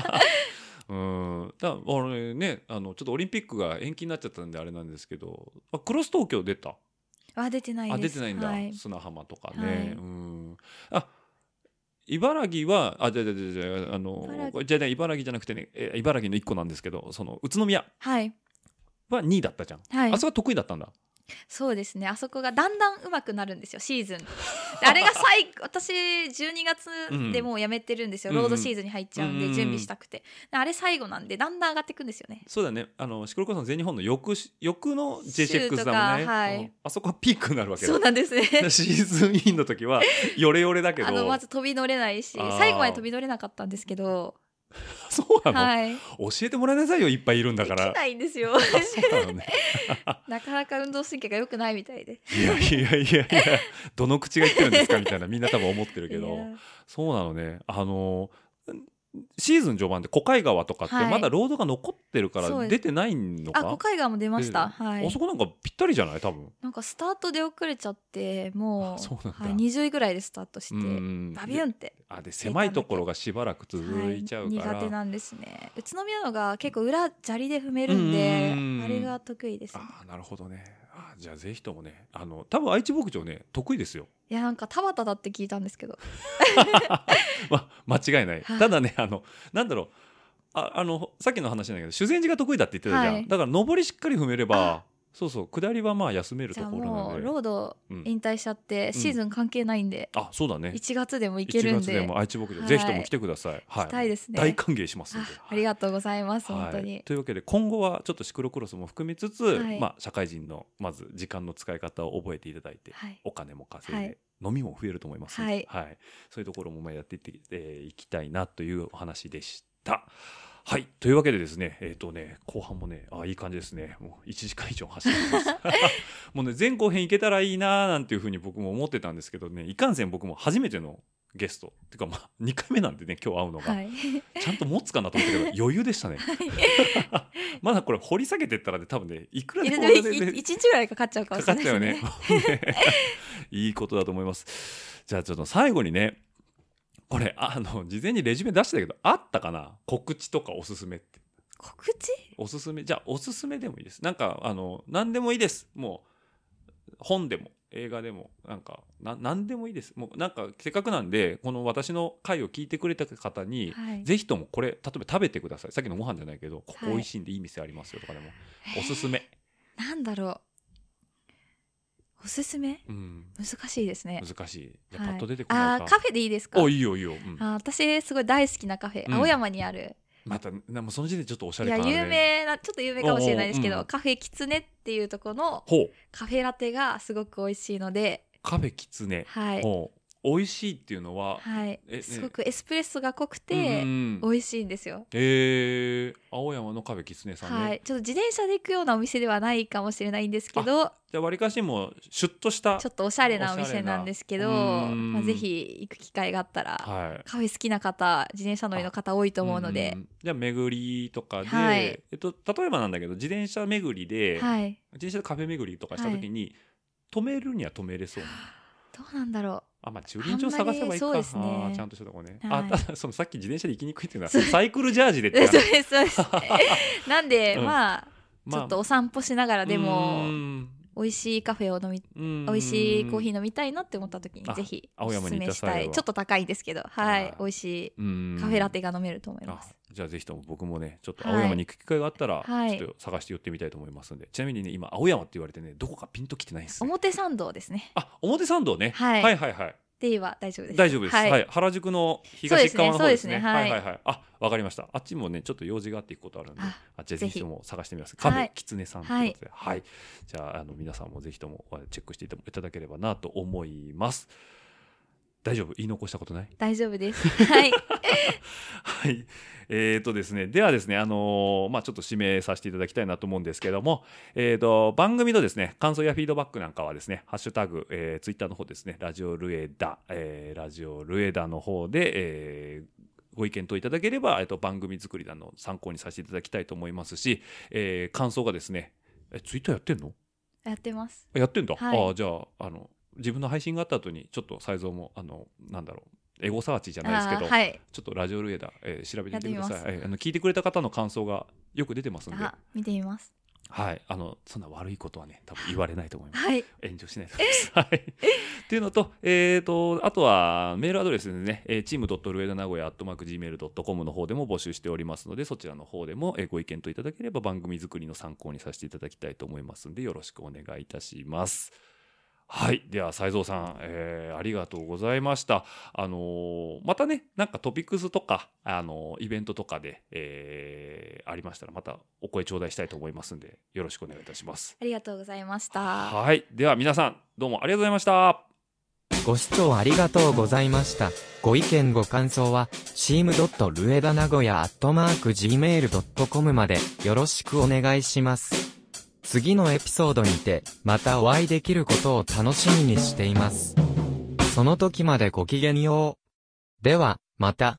うん。だ俺ねあのちょっとオリンピックが延期になっちゃったんであれなんですけど。あクロス東京出た？あ出てないです。あ出てないんだ、はい、砂浜とかね、はい。うん。あ茨城はあじゃじゃじゃじゃあのじゃじゃ茨城じゃなくてねえ茨城の1個なんですけどその宇都宮はい。は2位だったじゃん、はい。あそこは得意だったんだそうですね。あそこがだんだん上手くなるんですよシーズン。であれが最 私12月でもうやめてるんですよ、うんロードシーズンに入っちゃうんで、うん準備したくて。であれ最後なんでだんだん上がっていくんですよね。そうだね。あのシクロクロスの全日本の翌し翌の週 JCX とだもんね、かはい。うん。あそこはピークになるわけだ。そうなんですね。シーズンインの時はヨレヨレだけど。あのまず飛び乗れないし最後まで飛び乗れなかったんですけど そうなの、はい。教えてもらいなさいよいっぱいいるんだから。ないんですよ。あ そうなのね。なかなか運動神経が良くないみたいで。いやいやいやいやどの口が言ってるんですかみたいなみんな多分思ってるけど。そうなのね。あのシーズン序盤で小海川とかってはい。まだロードが残ってるからそうです。出てないのか、あ小海岸も出ました。はい。あそこなんかぴったりじゃない？多分。なんかスタートで遅れちゃってもうあそうなんだ。はい、20位ぐらいでスタートしてうん。バビュンって。あで狭いところがしばらく続いちゃうから、はい、苦手なんですね。宇都宮のが結構裏砂利で踏めるんでうん。あれが得意ですね。ああなるほどね。あじゃあぜひともねあの多分愛知牧場ね得意ですよいやなんか田畑だって聞いたんですけど。ま間違いない、はい。ただねあのなんだろう。ああのさっきの話なんだけど修善寺が得意だって言ってたじゃん、はい。だから上りしっかり踏めればあそうそう下りはまあ休めるところなもうのでロードうん引退しちゃってシーズン関係ないんで、あそうだね。1月でも行ける1んで。月でも愛知牧場、はい。ぜひとも来てください、はい、たいですね。大歓迎しますんあで。ありがとうございます、はい。本当に。というわけで今後はちょっとシクロクロスも含めつつ、はい。まあ、社会人のまず時間の使い方を覚えていただいて、はい。お金も稼いで、はい。飲みも増えると思いますので、はい。そういうところもまあやっていってい、えーいきたいなというお話でした。はい。というわけでですねえっ、とね後半もねあいい感じですね。もう1時間以上走ってます。もうね前後編いけたらいいなーなんていうふうに僕も思ってたんですけどねいかんせん僕も初めてのゲスト。っていうかまあ2回目なんでね今日会うのが、はい。ちゃんと持つかなと思ったけど余裕でしたね。まだこれ掘り下げてったらね多分ねいくらいでもで一日ぐらいかかっちゃうかもかしれないかっちゃうですねよね。いいことだと思います。じゃあちょっと最後にねこれあの事前にレジュメ出してたけどあったかな？告知とかおすすめって。告知？おすすめじゃあおすすめでもいいです。なんかあの何でもいいです。もう本でも映画でもなんかな何でもいいです。もうなんかせっかくなんでこの私の回を聞いてくれた方に、はい。ぜひともこれ例えば食べてください。さっきのご飯じゃないけどここはい。美味しいんでいい店ありますよとかでも、おすすめ、なんだろうおすすめ？うん、難しいですね。難しい。じゃあはい。パッと出てこないか、あーカフェでいいですか？おいいよいいよ、うん。あー私すごい大好きなカフェ、うん。青山にある。またなもうその時点でちょっとおしゃいやれ感あるね。有名なちょっと有名かもしれないですけど、おうん。カフェキツネっていうところのカフェラテがすごく美味しいので。カフェキツネ、はい、美味しいっていうのは、はい。すごくエスプレッソが濃くうんてうん。美味しいんですよ、えー、青山のカフェキツネさんね、はい。ちょっと自転車で行くようなお店ではないかもしれないんですけどじゃあわりかしもうシュッとしたちょっとおしゃれなお店なんですけど、うんまあ、ぜひ行く機会があったら、はい。カフェ好きな方自転車乗りの方多いと思うので。んじゃあ巡りとかで、はい。えっと、例えばなんだけど自転車巡りで、はい。自転車でカフェ巡りとかした時に、止めるには止めれそうなどうなんだろあまあ駐輪場探せばいいか。ね。あーちゃんとしたとこね、はい。あただそのさっき自転車で行きにくいっていうのはサイクルジャージでってうそう話ですそうです。なんで、うん。まあまあ。ちょっとお散歩しながらでもうん美味しいカフェを飲みうん美味しいコーヒー飲みたいなって思った時にあぜひ青おすすめしたい。ちょっと高いんですけど。はい。美味しいうんカフェラテが飲めると思いまあすじゃあぜひとも僕もねちょっと青山に行く機会があったら、はい。ちょっと探して寄ってみたいと思いますんで。ちなみにね今青山って言われてねどこかピンときてないんですね。表参道ですね。あ表参道ね、はい。はいはいはいで言えば大丈夫です。大丈夫です、ははい。い原宿の東側の方ですね。そうですね。すね。はい。はい。はいはいあわかりました。あっちもねちょっと用事があって行くことあるんでああじゃあぜひ。とも探してみます。カフェはい。きつねさんということで。はい、じゃああの皆さんもぜひともチェックしていただければなと思います。大丈夫？言い残したことない？大丈夫です。はいはい。えーとですね、ではですね、あのーまあ、ちょっと指名させていただきたいなと思うんですけれども、えーと、番組のですね、感想やフィードバックなんかはですね、ハッシュタグ、えー、ツイッターの方ですね、ラジオルエダ、えーラジオルエダの方で、えーご意見といただければ、えっと、番組作りなどの参考にさせていただきたいと思いますし、えー感想がですね、え、ツイッターやってんの？やってますやってんだ。はいああ、じゃあ、あの、自分の配信があった後に、ちょっとサイズも、あの、なんだろう、エゴサーチじゃないですけど、はいちょっとラジオルエダ、えー調べてみてくださいえーあの聞いてくれた方の感想がよく出てますんで、あ見てみますはい、あのそんな悪いことはね多分言われないと思います。はい炎上しないと思います。はい。っていうのと、えー、と、あとはメールアドレスですね、えー、チームドットルエダ名古屋アットマーク Gmail.com の方でも募集しておりますので、そちらの方でも、えーご意見といただければ番組作りの参考にさせていただきたいと思いますので、よろしくお願いいたします。はい。では、斉蔵さん、えーありがとうございました。あのーまたね、なんかトピックスとか、あのーイベントとかで、えーありましたら、またお声頂戴したいと思いますので、よろしくお願いいたします。ありがとうございましたはい。では皆さん、どうもありがとうございました。ご視聴ありがとうございました。ご意見ご感想は、team. 名古屋アットマーク gmail.com までよろしくお願いします。次のエピソードにて、またお会いできることを楽しみにしています。その時までごきげんよう。では、また。